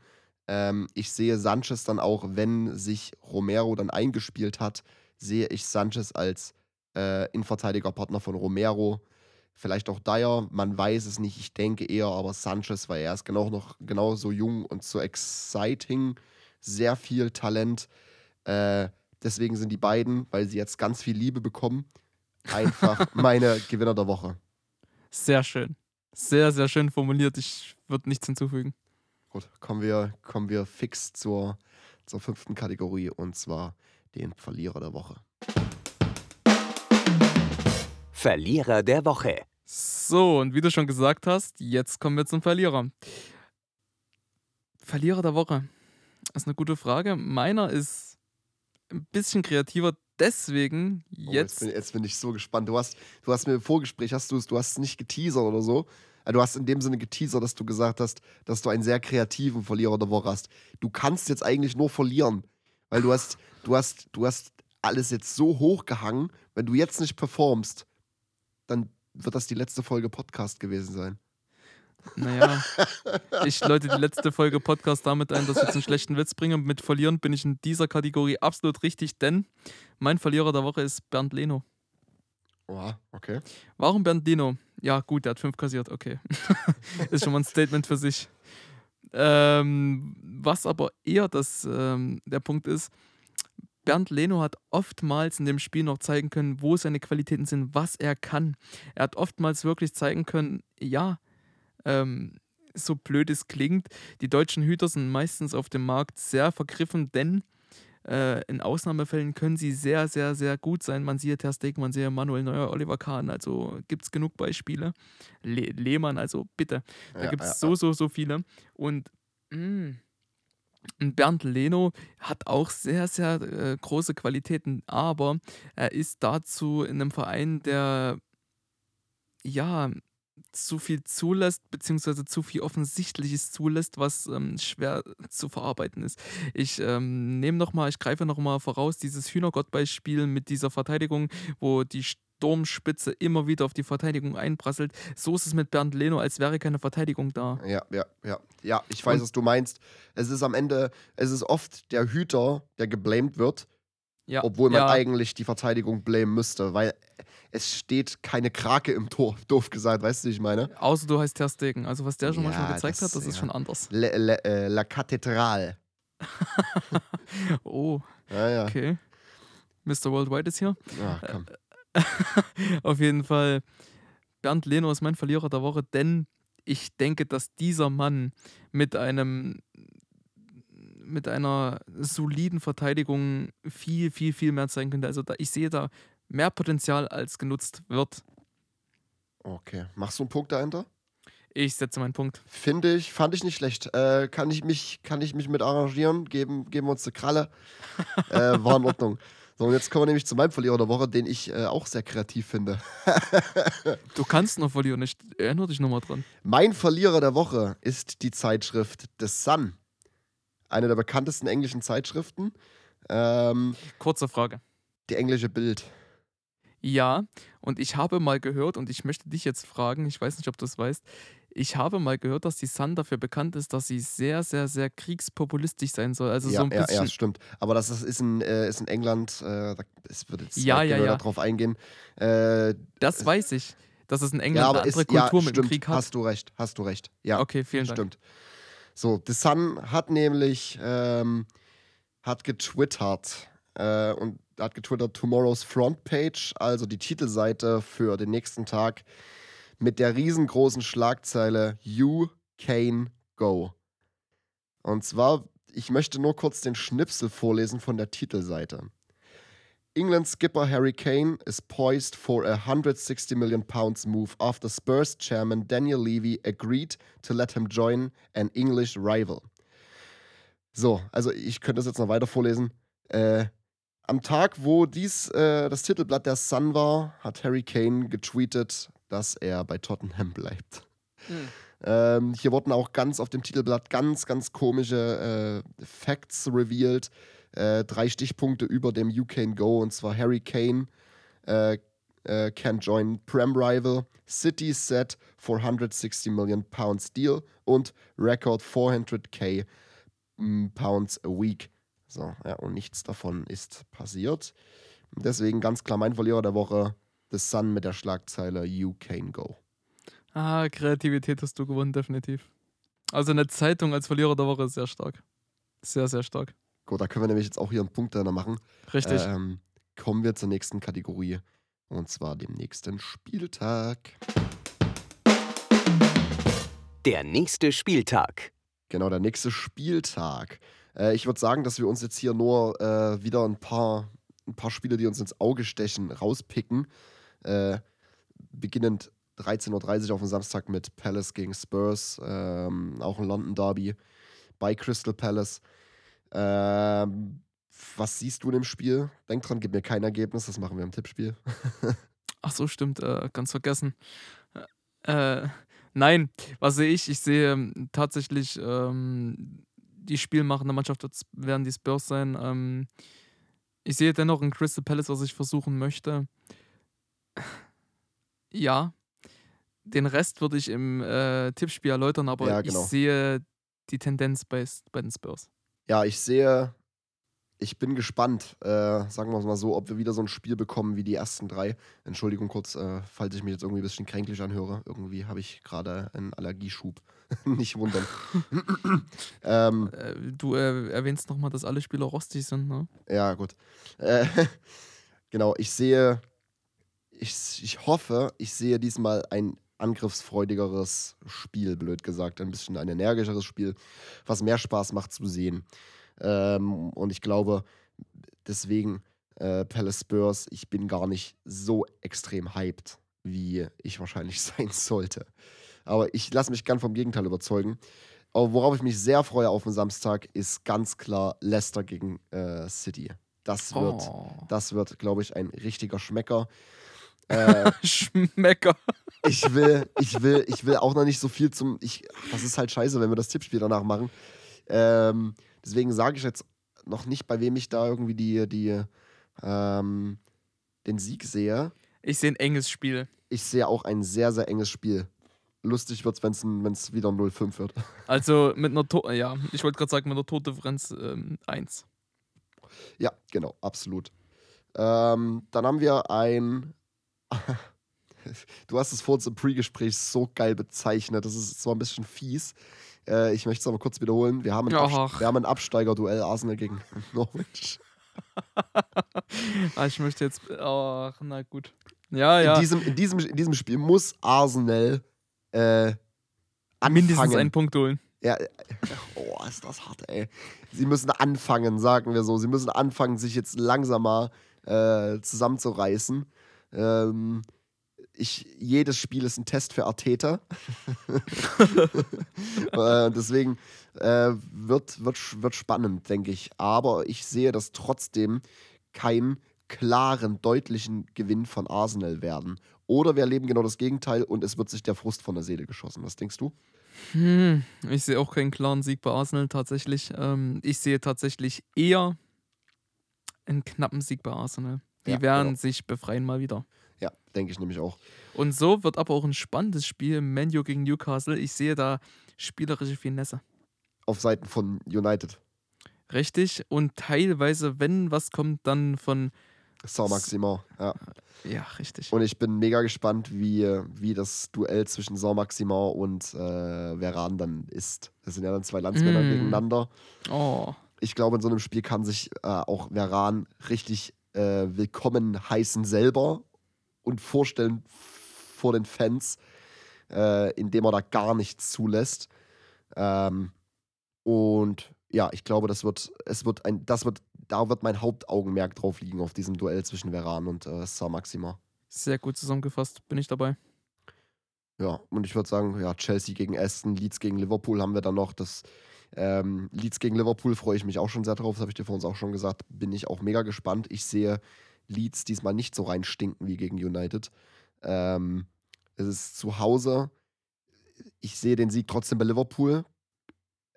Ähm, ich sehe Sanchez dann auch, wenn sich Romero dann eingespielt hat, sehe ich Sanchez als äh, Innenverteidigerpartner von Romero. Vielleicht auch Dyer, man weiß es nicht. Ich denke eher aber Sanchez, weil er ist genau noch genauso jung und so exciting. Sehr viel Talent. Äh, deswegen sind die beiden, weil sie jetzt ganz viel Liebe bekommen, einfach meine Gewinner der Woche. Sehr schön. Sehr, sehr schön formuliert. Ich würde nichts hinzufügen. Gut, kommen wir, kommen wir fix zur, zur fünften Kategorie und zwar den Verlierer der Woche. Verlierer der Woche. So, und wie du schon gesagt hast, jetzt kommen wir zum Verlierer. Verlierer der Woche. Das ist eine gute Frage. Meiner ist ein bisschen kreativer, deswegen Oh, jetzt. bin, jetzt bin ich so gespannt. Du hast, du hast mir im Vorgespräch, hast du es, du hast es nicht geteasert oder so. Äh, Du hast in dem Sinne geteasert, dass du gesagt hast, dass du einen sehr kreativen Verlierer der Woche hast. Du kannst jetzt eigentlich nur verlieren, weil du hast, du hast, du hast alles jetzt so hochgehangen. Wenn du jetzt nicht performst, dann wird das die letzte Folge Podcast gewesen sein. Naja, ich läute die letzte Folge Podcast damit ein, dass ich jetzt einen schlechten Witz bringe. Mit Verlieren bin ich in dieser Kategorie absolut richtig, denn mein Verlierer der Woche ist Bernd Leno. Oha, okay. Warum Bernd Leno? Ja, gut, der hat fünf kassiert, okay. ist schon mal ein Statement für sich. Ähm, was aber eher das, ähm, der Punkt ist, Bernd Leno hat oftmals in dem Spiel noch zeigen können, wo seine Qualitäten sind, was er kann. Er hat oftmals wirklich zeigen können, ja, ähm, so blöd es klingt, die deutschen Hüter sind meistens auf dem Markt sehr vergriffen, denn äh, in Ausnahmefällen können sie sehr, sehr, sehr gut sein. Man sieht Ter Stegen, man sieht Manuel Neuer, Oliver Kahn, also gibt es genug Beispiele. Le Lehmann, also bitte. Da Ja, gibt es ja, so, so, so viele. Und mh, und Bernd Leno hat auch sehr, sehr äh, große Qualitäten, aber er ist dazu in einem Verein, der ja zu viel zulässt, beziehungsweise zu viel Offensichtliches zulässt, was ähm, schwer zu verarbeiten ist. Ich ähm, nehme nochmal, ich greife nochmal voraus, dieses Hühnergott-Beispiel mit dieser Verteidigung, wo die Sturmspitze immer wieder auf die Verteidigung einprasselt. So ist es mit Bernd Leno, als wäre keine Verteidigung da. Ja, ja, ja. Ja, ich weiß, Und- was du meinst. Es ist am Ende, es ist oft der Hüter, der geblamed wird, Ja, obwohl man ja, eigentlich die Verteidigung blamen müsste, weil es steht keine Krake im Tor, doof gesagt, weißt du, wie ich meine? Außer du heißt Ter Stegen. Also was der schon Ja, manchmal gezeigt das- hat, das ist schon anders. Le, le, äh, La Cathédrale. Oh, Ja, ja. okay. Mr. Worldwide ist hier. Ach, komm. Auf jeden Fall, Bernd Leno ist mein Verlierer der Woche, denn ich denke, dass dieser Mann mit einem mit einer soliden Verteidigung viel, viel, viel mehr zeigen könnte. Also da, ich sehe da mehr Potenzial, als genutzt wird. Okay. Machst du einen Punkt dahinter? Ich setze meinen Punkt. Finde ich, fand ich nicht schlecht. Äh, kann, ich mich, kann ich mich mit arrangieren? Geben, geben wir uns eine Kralle. äh, war in Ordnung. So, und jetzt kommen wir nämlich zu meinem Verlierer der Woche, den ich äh, auch sehr kreativ finde. Du kannst noch verlieren, ich erinnere dich nochmal dran. Mein Verlierer der Woche ist die Zeitschrift The Sun. Eine der bekanntesten englischen Zeitschriften. Ähm, Kurze Frage. die englische Bild. Ja, und ich habe mal gehört, und ich möchte dich jetzt fragen, ich weiß nicht, ob du es weißt, ich habe mal gehört, dass die Sun dafür bekannt ist, dass sie sehr, sehr, sehr kriegspopulistisch sein soll. Also ja, so ein ja, bisschen. ja, stimmt. Aber das ist, ist, in, äh, ist in England, äh, da- es wird jetzt Ja, ja, ja. darauf eingehen. Äh, Das weiß ich, dass es in ja, England aber eine andere ist, ja, Kultur mit dem stimmt, Krieg hat. hast du recht, hast du recht. Ja, okay, vielen Dank. stimmt. So, The Sun hat nämlich ähm, hat getwittert äh, und hat getwittert Tomorrow's Front Page, also die Titelseite für den nächsten Tag mit der riesengroßen Schlagzeile You Can Go. Und zwar, ich möchte nur kurz den Schnipsel vorlesen von der Titelseite. England skipper Harry Kane is poised for a 160 million pounds move after Spurs chairman Daniel Levy agreed to let him join an English rival. So, also ich könnte das jetzt noch weiter vorlesen. Äh, am Tag, wo dies äh, das Titelblatt der Sun war, hat Harry Kane getweetet, dass er bei Tottenham bleibt. Hm. Ähm, hier wurden auch ganz auf dem Titelblatt ganz, ganz komische äh, Facts revealed. Äh, drei Stichpunkte über dem You Can Go und zwar Harry Kane äh, äh, can join Prem Rival, City set for 160 million pounds deal und Record 400k mm, pounds a week. So, ja, und nichts davon ist passiert. Deswegen ganz klar mein Verlierer der Woche, The Sun mit der Schlagzeile You Can Go. Ah, Kreativität hast du gewonnen, definitiv. Also eine Zeitung als Verlierer der Woche ist sehr stark. Sehr, sehr stark. Gut, da können wir nämlich jetzt auch hier einen Punkt danach machen. Richtig. Ähm, kommen wir zur nächsten Kategorie. Und zwar dem nächsten Spieltag. Der nächste Spieltag. Genau, der nächste Spieltag. Äh, ich würde sagen, dass wir uns jetzt hier nur äh, wieder ein paar, ein paar Spiele, die uns ins Auge stechen, rauspicken. Äh, beginnend 13.30 Uhr auf dem Samstag mit Palace gegen Spurs, ähm, auch ein London Derby bei Crystal Palace. Ähm, was siehst du in dem Spiel? Denk dran, gib mir kein Ergebnis, das machen wir im Tippspiel. Ach so, stimmt, äh, ganz vergessen. Äh, nein, was sehe ich? Ich sehe ähm, tatsächlich ähm, die spielmachende Mannschaft wird's- werden die Spurs sein. Ähm, ich sehe dennoch ein Crystal Palace, was ich versuchen möchte. Ja, den Rest würde ich im äh, Tippspiel erläutern, aber Ja, genau. ich sehe die Tendenz bei, bei den Spurs. Ja, ich sehe, ich bin gespannt, äh, sagen wir es mal so, ob wir wieder so ein Spiel bekommen wie die ersten drei. Entschuldigung kurz, äh, falls ich mich jetzt irgendwie ein bisschen kränklich anhöre. Irgendwie habe ich gerade einen Allergieschub. Nicht wundern. ähm, Äh, du äh, erwähnst nochmal, dass alle Spieler rostig sind, ne? ja, gut. Äh, genau, ich sehe, ich, ich hoffe, ich sehe diesmal ein angriffsfreudigeres Spiel, blöd gesagt. Ein bisschen ein energischeres Spiel, was mehr Spaß macht zu sehen. Ähm, und ich glaube, deswegen äh, Palace Spurs, ich bin gar nicht so extrem hyped, wie ich wahrscheinlich sein sollte. Aber ich lasse mich gern vom Gegenteil überzeugen. Aber worauf ich mich sehr freue auf dem Samstag, ist ganz klar Leicester gegen äh, City. Das wird, Oh. das wird, glaube ich, ein richtiger Schmecker. Äh, Schmecker. ich will, ich will, ich will auch noch nicht so viel zum. Ich, das ist halt scheiße, wenn wir das Tippspiel danach machen. Ähm, deswegen sage ich jetzt noch nicht, bei wem ich da irgendwie die, die, ähm, den Sieg sehe. Ich sehe ein enges Spiel. Ich sehe auch ein sehr, sehr enges Spiel. Lustig wird es, wenn es wieder 0-5 wird. Also mit einer Tor, ja, ich wollte gerade sagen, mit einer Tordifferenz ähm, 1. Ja, genau, absolut. Ähm, dann haben wir ein. Du hast es vor uns im Pre-Gespräch so geil bezeichnet. Das ist zwar ein bisschen fies. Äh, ich möchte es aber kurz wiederholen. Wir haben ein. Abst wir haben ein Absteiger-Duell Arsenal gegen Norwich. Ah, ich möchte jetzt. Ach, na gut. Ja, ja. In, diesem, in, diesem, in diesem Spiel muss Arsenal äh, anfangen, mindestens einen Punkt holen. Ja, äh, oh, ist das hart, ey. Sie müssen anfangen, sagen wir so. Sie müssen anfangen, sich jetzt langsam mal äh, zusammenzureißen. Ähm, ich, jedes Spiel ist ein Test für Arteta. äh, deswegen äh, wird, wird, wird spannend, denke ich. Aber ich sehe das trotzdem keinen klaren, deutlichen Gewinn von Arsenal werden. Oder wir erleben genau das Gegenteil und es wird sich der Frust von der Seele geschossen. Was denkst du? Hm, ich sehe auch keinen klaren Sieg bei Arsenal tatsächlich. Ähm, ich sehe tatsächlich eher einen knappen Sieg bei Arsenal. Die Ja, werden genau. sich befreien mal wieder. Ja, denke ich nämlich auch. Und so wird aber auch ein spannendes Spiel, Menu gegen Newcastle. Ich sehe da spielerische Finesse. Auf Seiten von United. Richtig. Und teilweise, wenn was kommt, dann von. Saint-Maximin. Ja. Ja, richtig. Und ich bin mega gespannt, wie, wie das Duell zwischen Saint-Maximin und äh, Veran dann ist. Das sind ja dann zwei Landsmänner Mm. gegeneinander. Oh. Ich glaube, in so einem Spiel kann sich äh, auch Veran richtig äh, willkommen heißen selber und vorstellen vor den Fans, äh, indem er da gar nichts zulässt. Ähm, und ja, ich glaube, das wird, es wird ein, das wird, da wird mein Hauptaugenmerk drauf liegen, auf diesem Duell zwischen Veran und äh, Saint-Maximin. Sehr gut zusammengefasst. Bin ich dabei. Ja, und ich würde sagen, ja, Chelsea gegen Aston, Leeds gegen Liverpool haben wir dann noch. Das ähm, Leeds gegen Liverpool freue ich mich auch schon sehr drauf, das habe ich dir vor uns auch schon gesagt. Bin ich auch mega gespannt. Ich sehe Leeds diesmal nicht so reinstinken wie gegen United. Ähm, es ist zu Hause. Ich sehe den Sieg trotzdem bei Liverpool.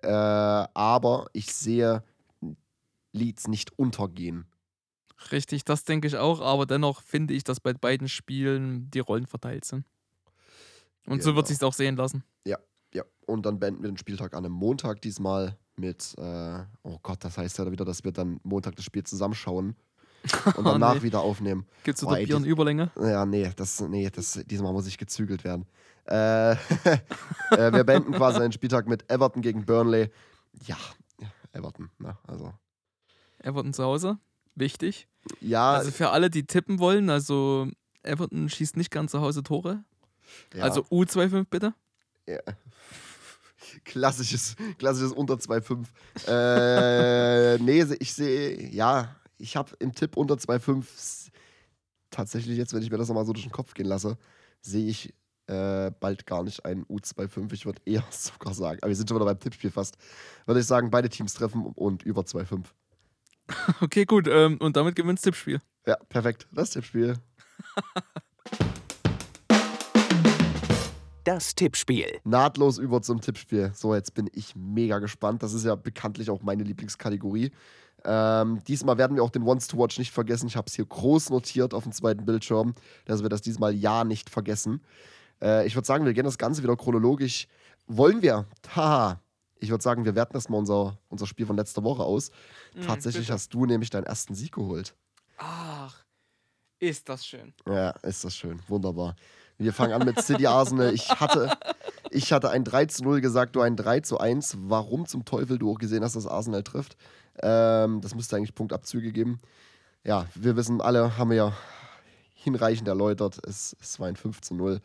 Äh, aber ich sehe Leeds nicht untergehen. Richtig, das denke ich auch. Aber dennoch finde ich, dass bei beiden Spielen die Rollen verteilt sind. Und so wird Genau. sich auch sehen lassen. Ja, und dann beenden wir den Spieltag an einem Montag diesmal mit, äh, oh Gott, das heißt ja wieder, dass wir dann Montag das Spiel zusammenschauen und danach nee. wieder aufnehmen. Gibt es Oh, ey, Bier die- Überlänge? Ja, nee, das, nee, das, diesmal muss ich gezügelt werden. Äh, äh, wir beenden quasi den Spieltag mit Everton gegen Burnley. Ja, Everton, ne, also. Everton zu Hause. Wichtig. Ja, Also für alle, die tippen wollen, also Everton schießt nicht gern zu Hause Tore. ja, Also U25 bitte. ja. Klassisches, klassisches unter 2,5. Äh, nee, ich sehe, ja, ich habe im Tipp unter 2,5 s- tatsächlich jetzt, wenn ich mir das nochmal so durch den Kopf gehen lasse, sehe ich äh, bald gar nicht einen U2,5. Ich würde eher sogar sagen, aber wir sind schon wieder beim Tippspiel fast, würde ich sagen, beide Teams treffen und über 2,5. Okay, gut. Ähm, und damit gewinnst Tippspiel. Ja, perfekt. Das Tippspiel. Das Tippspiel. nahtlos über zum Tippspiel. So, jetzt bin ich mega gespannt. Das ist ja bekanntlich auch meine Lieblingskategorie. Ähm, diesmal werden wir auch den Ones to Watch nicht vergessen. Ich habe es hier groß notiert auf dem zweiten Bildschirm, dass wir das diesmal ja nicht vergessen. Äh, ich würde sagen, wir gehen das Ganze wieder chronologisch. Wollen wir? Haha. Ich würde sagen, wir werten erstmal unser, unser Spiel von letzter Woche aus. Tatsächlich bitte. hast du nämlich deinen ersten Sieg geholt. Ach, ist das schön. Ja, ist das schön. Wunderbar. Wir fangen an mit City Arsenal. Ich hatte, ich hatte ein 3 zu 0 gesagt, du ein 3 zu 1. Warum zum Teufel du auch gesehen hast, dass Arsenal trifft? Ähm, das müsste eigentlich Punktabzüge geben. Ja, wir wissen alle, haben wir ja hinreichend erläutert. Es, es war ein 5 zu 0.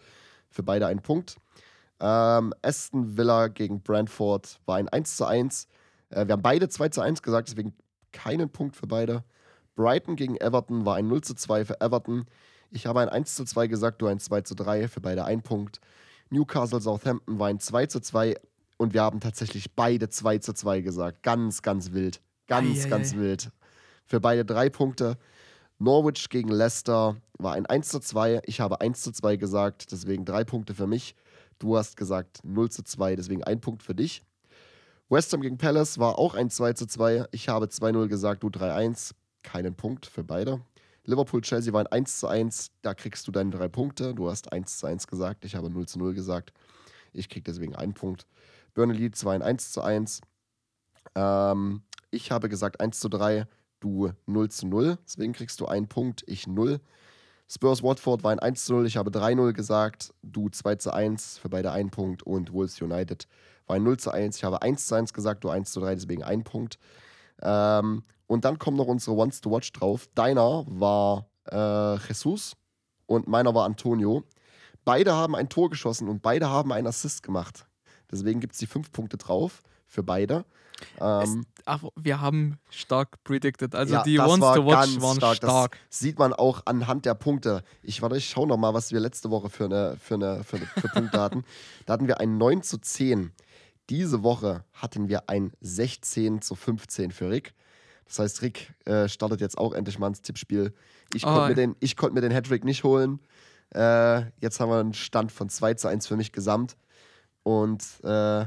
Für beide ein Punkt. Ähm, Aston Villa gegen Brentford war ein 1 zu 1. Äh, wir haben beide 2 zu 1 gesagt, deswegen keinen Punkt für beide. Brighton gegen Everton war ein 0 zu 2 für Everton. Ich habe ein 1 zu 2 gesagt, du ein 2 zu 3, für beide ein Punkt. Newcastle Southampton war ein 2 zu 2 und wir haben tatsächlich beide 2 zu 2 gesagt. Ganz, ganz wild. Ganz, Eieiei. ganz wild. Für beide drei Punkte. Norwich gegen Leicester war ein 1 zu 2. Ich habe 1 zu 2 gesagt, deswegen drei Punkte für mich. Du hast gesagt 0 zu 2, deswegen ein Punkt für dich. West Ham gegen Palace war auch ein 2 zu 2. Ich habe 2-0 gesagt, du 3-1. Keinen Punkt für beide. Liverpool-Chelsea war ein 1 zu 1. Da kriegst du deine drei Punkte. Du hast 1 zu 1 gesagt. Ich habe 0 zu 0 gesagt. Ich krieg deswegen einen Punkt. Burnley Leeds war ein 1 zu 1. Ähm, ich habe gesagt 1 zu 3. Du 0 zu 0. Deswegen kriegst du einen Punkt. Ich 0. Spurs Watford war ein 1 zu 0. Ich habe 3-0 gesagt. Du 2 zu 1. Für beide einen Punkt. Und Wolves United war ein 0 zu 1. Ich habe 1 zu 1 gesagt. Du 1 zu 3. Deswegen ein Punkt. Ähm, und dann kommen noch unsere Ones to Watch drauf. Deiner war äh, Jesus und meiner war Antonio. Beide haben ein Tor geschossen und beide haben einen Assist gemacht. Deswegen gibt es die fünf Punkte drauf für beide. Ähm, Aber wir haben stark predicted. Also Ja, die Ones to Watch waren stark. stark. Das sieht man auch anhand der Punkte. Ich warte, ich schaue noch mal, was wir letzte Woche für, eine, für, eine, für, eine, für Punkte hatten. Da hatten wir ein 9 zu 10. Diese Woche hatten wir ein 16 zu 15 für Rick. Das heißt, Rick äh, startet jetzt auch endlich mal ins Tippspiel. Ich Oh, konnte mir, den, ich konnt mir den Hattrick nicht holen. Äh, jetzt haben wir einen Stand von 2 zu 1 für mich gesamt. Und äh,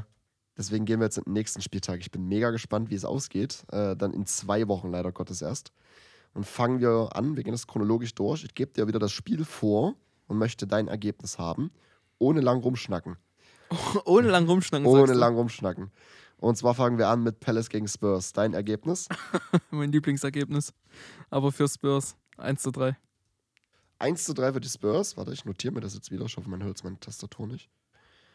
deswegen gehen wir jetzt in den nächsten Spieltag. Ich bin mega gespannt, wie es ausgeht. Äh, dann in zwei Wochen leider Gottes erst. Und fangen wir an. Wir gehen das chronologisch durch. Ich gebe dir wieder das Spiel vor und möchte dein Ergebnis haben. Ohne lang rumschnacken. Ohne lang rumschnacken. Ohne lang rumschnacken. Und zwar fangen wir an mit Palace gegen Spurs. Dein Ergebnis? Mein Lieblingsergebnis. Aber für Spurs 1 zu 3. 1 zu 3 für die Spurs. Warte, ich notiere mir das jetzt wieder. Ich hoffe, man hört es meine Tastatur nicht.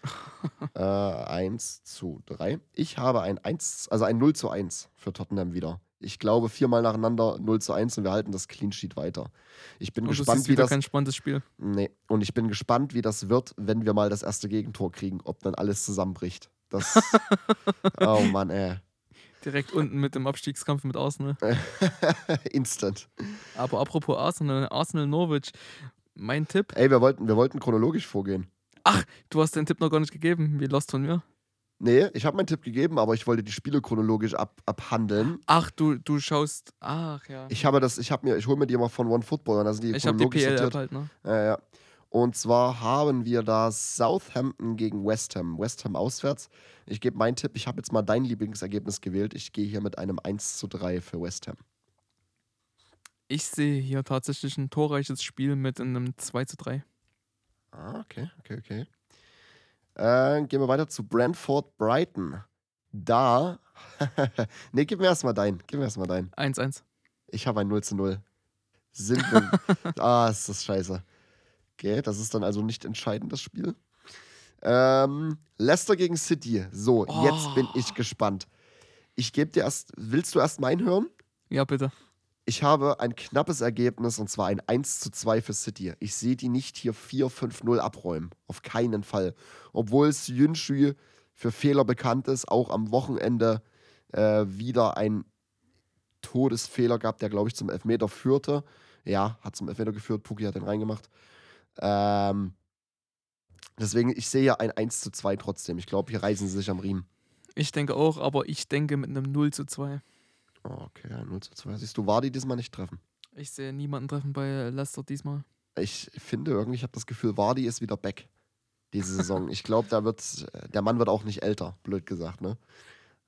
äh, 1 zu 3. Ich habe ein 1, also ein 0 zu 1 für Tottenham wieder. Ich glaube, viermal nacheinander 0 zu 1 und wir halten das Clean Sheet weiter. Ich bin Und das gespannt, ist wie wieder das. kein spannendes Spiel. Nee, und ich bin gespannt, wie das wird, wenn wir mal das erste Gegentor kriegen, ob dann alles zusammenbricht. Das. oh Mann, ey. Direkt unten mit dem Abstiegskampf mit Arsenal. Instant. Aber apropos Arsenal, Arsenal Norwich. Mein Tipp. Ey, wir wollten, wir wollten chronologisch vorgehen. Du hast den Tipp noch gar nicht gegeben. Wie lost von mir. Nee, ich habe meinen Tipp gegeben, aber ich wollte die Spiele chronologisch ab, abhandeln. Ach, du, du schaust. Ach ja. Ich habe das, ich habe mir, ich hole mir die immer von OneFootball und da sind die Ich habe die chronologisch PL-App sortiert. halt, ne? Ja, ja. Und zwar haben wir da Southampton gegen West Ham. West Ham auswärts. Ich gebe meinen Tipp, ich habe jetzt mal dein Lieblingsergebnis gewählt. Ich gehe hier mit einem 1 zu 3 für West Ham. Ich sehe hier tatsächlich ein torreiches Spiel mit einem 2 zu 3. Ah, okay, okay, okay. Äh, gehen wir weiter zu Brentford Brighton. Da. nee, gib mir erstmal dein. Gib mir erstmal dein. 1-1. Ich habe ein 0 zu 0. Sind wir. ah, ist das scheiße. Okay, das ist dann also nicht entscheidend, das Spiel. Ähm, Leicester gegen City. So, jetzt bin ich gespannt. Ich gebe dir erst. Willst du erst meinen hören? Ja, bitte. Ich habe ein knappes Ergebnis und zwar ein 1 zu 2 für City. Ich sehe die nicht hier 4-5-0 abräumen. Auf keinen Fall. Obwohl es Yunshi für Fehler bekannt ist, auch am Wochenende äh, wieder ein Todesfehler gab, der, glaube ich, zum Elfmeter führte. Ja, hat zum Elfmeter geführt. Puki hat den reingemacht. Ähm, deswegen, ich sehe hier ein 1 zu 2 trotzdem. Ich glaube, hier reißen sie sich am Riemen. Ich denke auch, aber ich denke mit einem 0 zu 2. Okay, ein 0 zu 2. Siehst du, Wadi diesmal nicht treffen. Ich sehe niemanden treffen bei Leicester diesmal. ich finde irgendwie, ich habe das Gefühl, Vardy ist wieder back diese Saison. ich glaube, da wird der Mann wird auch nicht älter, blöd gesagt, ne?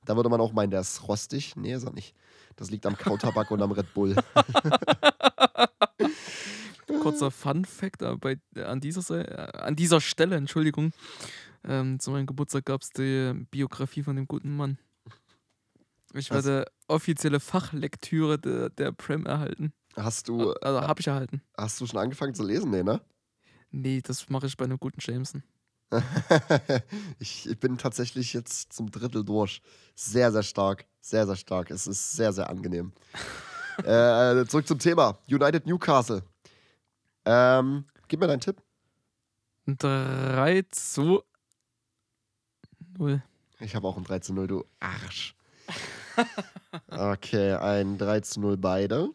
Da würde man auch meinen, der ist rostig. Nee, ist er nicht. Das liegt am Kautabak und am Red Bull. Kurzer Fun Fact äh, äh, an, dieser, Se- äh, an dieser Stelle, Entschuldigung. Ähm, zu meinem Geburtstag gab es die Biografie von dem guten Mann. Ich Was? werde offizielle Fachlektüre der, der Prem erhalten. Hast du, Also habe ich erhalten. hast du schon angefangen zu lesen? Nee, ne? Nee, das mache ich bei einem guten Jameson. ich, ich bin tatsächlich jetzt zum Drittel durch. Sehr, sehr stark. Sehr, sehr stark. Es ist sehr, sehr angenehm. äh, zurück zum Thema. United Newcastle. Ähm, gib mir deinen Tipp. 3 zu 0. Ich habe auch ein 3 zu 0, du Arsch. Okay, ein 3 zu 0 beide.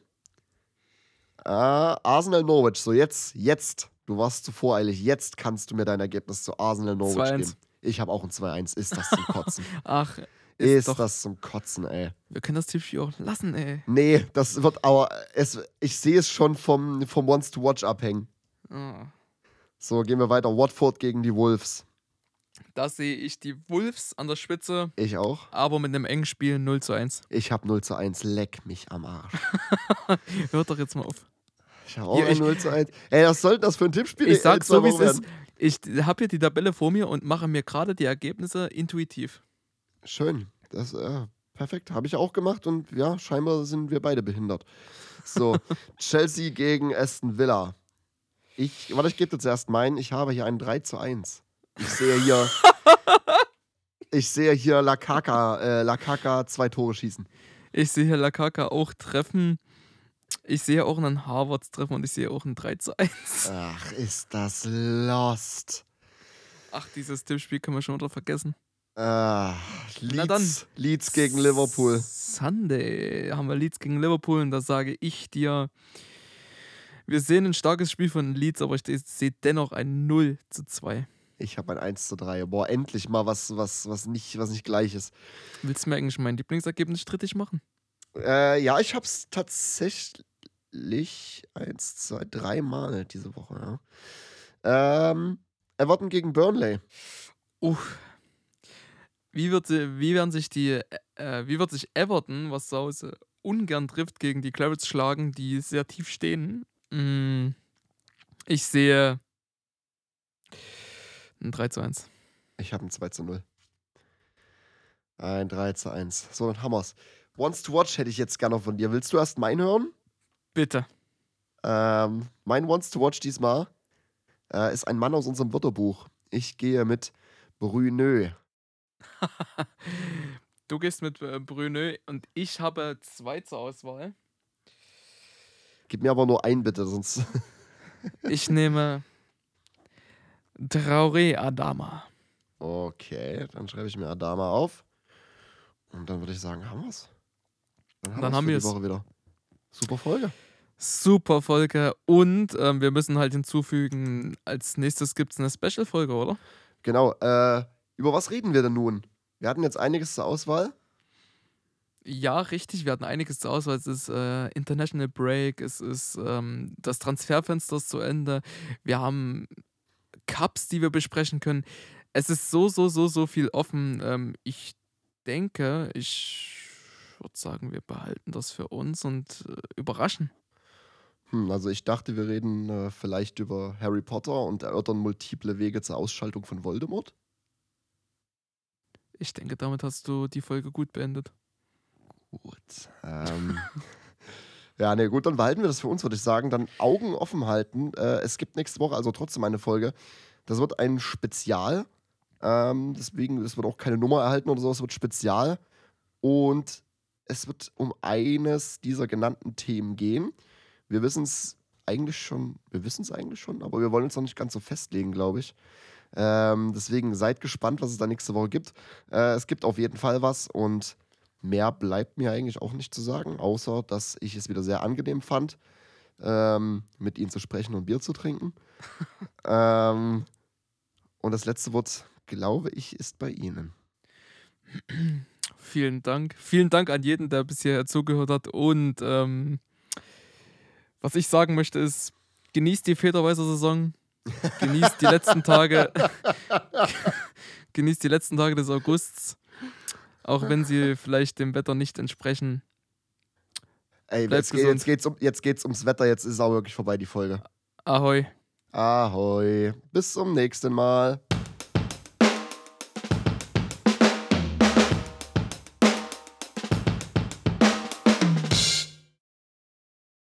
Ah, Arsenal Norwich. So, jetzt, jetzt. Du warst zu voreilig. Jetzt kannst du mir dein Ergebnis zu Arsenal Norwich 2-1. geben. Ich habe auch ein 2-1. Ist das zum Kotzen? Ach, ist, ist doch. das zum Kotzen, ey. Wir können das Tippspiel auch lassen, ey. Nee, das wird aber. Es, ich sehe es schon vom, vom Wants to Watch abhängen. Ah. So, gehen wir weiter. Watford gegen die Wolves. Da sehe ich die Wolves an der Spitze, Ich auch. aber mit einem engen Spiel 0 zu 1. Ich habe 0 zu 1. Leck mich am Arsch. Hört doch jetzt mal auf. Ich habe auch Ja, ich- 0 zu 1. Ey, was soll das für ein Tippspiel? Ich in sag zwei so, wie es ist. Ich habe hier die Tabelle vor mir und mache mir gerade die Ergebnisse intuitiv. Schön. Das, äh, perfekt. Habe ich auch gemacht und ja, scheinbar sind wir beide behindert. So, Chelsea gegen Aston Villa. Ich, warte, ich gebe dir zuerst meinen. Ich habe hier ein 3 zu 1. Ich sehe hier. ich sehe hier Lakaka, äh, Lakaka zwei Tore schießen. Ich sehe hier Lakaka auch treffen. Ich sehe auch einen Harvards treffen und ich sehe auch ein 3 zu 1. Ach, ist das lost. Ach, dieses Tippspiel können wir schon wieder vergessen. Ah. Leeds, Leeds gegen Liverpool. Sunday haben wir Leeds gegen Liverpool und da sage ich dir, wir sehen ein starkes Spiel von Leeds, aber ich sehe dennoch ein 0 zu 2. Ich habe ein 1 zu 3. Boah, endlich mal was, was, was, nicht, was nicht gleich ist. Willst du mir eigentlich mein Lieblingsergebnis strittig machen? Äh, ja, ich habe es tatsächlich eins, zwei, drei Mal diese Woche. Ja. Ähm, Everton gegen Burnley. Uff. Wie wird, sie- wie werden sich die, äh, wie wird sich Everton, was zu Hause ungern trifft, gegen die Clarets schlagen, die sehr tief stehen? Mm, ich sehe ein 3 zu 1. Ich habe ein 2 zu 0. Ein 3 zu 1. So, dann haben wir's. Wants to Watch hätte ich jetzt gerne von dir. Willst du erst meinen hören? Bitte. Ähm, mein Wants to Watch diesmal äh, ist ein Mann aus unserem Wörterbuch. Ich gehe mit Brunö. Du gehst mit äh, Brunö und ich habe zwei zur Auswahl. Gib mir aber nur ein, bitte, sonst. Ich nehme Traoré Adama. Okay, dann schreibe ich mir Adama auf. Und dann würde ich sagen, haben wir's. Dann Dann wir's haben wir's. die Woche wieder. Super Folge. Super Folge. Und ähm, wir müssen halt hinzufügen, als nächstes gibt es eine Special-Folge, oder? Genau, äh, über was reden wir denn nun? Wir hatten jetzt einiges zur Auswahl. Ja, richtig. Wir hatten einiges zur Auswahl. Es ist äh, International Break, es ist ähm, das Transferfenster ist zu Ende. Wir haben Cups, die wir besprechen können. Es ist so, so, so, so viel offen. Ähm, ich denke, ich würde sagen, wir behalten das für uns und äh, überraschen. Hm, also ich dachte, wir reden äh, vielleicht über Harry Potter und erörtern multiple Wege zur Ausschaltung von Voldemort. Ich denke, damit hast du die Folge gut beendet. Gut. Ähm, ja, ne, gut, dann behalten wir das für uns, würde ich sagen. Dann Augen offen halten. Äh, es gibt nächste Woche also trotzdem eine Folge. Das wird ein Spezial. Ähm, deswegen, es wird auch keine Nummer erhalten oder so, es wird Spezial. Und es wird um eines dieser genannten Themen gehen. Wir wissen es eigentlich schon, wir wissen es eigentlich schon, aber wir wollen uns noch nicht ganz so festlegen, glaube ich. Ähm, deswegen seid gespannt, was es da nächste Woche gibt. Äh, es gibt auf jeden Fall was und mehr bleibt mir eigentlich auch nicht zu sagen, außer dass ich es wieder sehr angenehm fand, ähm, mit ihnen zu sprechen und Bier zu trinken. ähm, und das letzte Wort, glaube ich, ist bei Ihnen. Vielen Dank. Vielen Dank an jeden, der bisher zugehört hat. Und ähm, was ich sagen möchte ist, genießt die Federweißer Saison. Genießt die letzten Tage. genießt die letzten Tage des Augusts. Auch wenn sie vielleicht dem Wetter nicht entsprechen. Ey, jetzt, geht, gesund. jetzt, geht's um, jetzt geht's ums Wetter, jetzt ist auch wirklich vorbei, die Folge. Ahoi. Ahoi, bis zum nächsten Mal.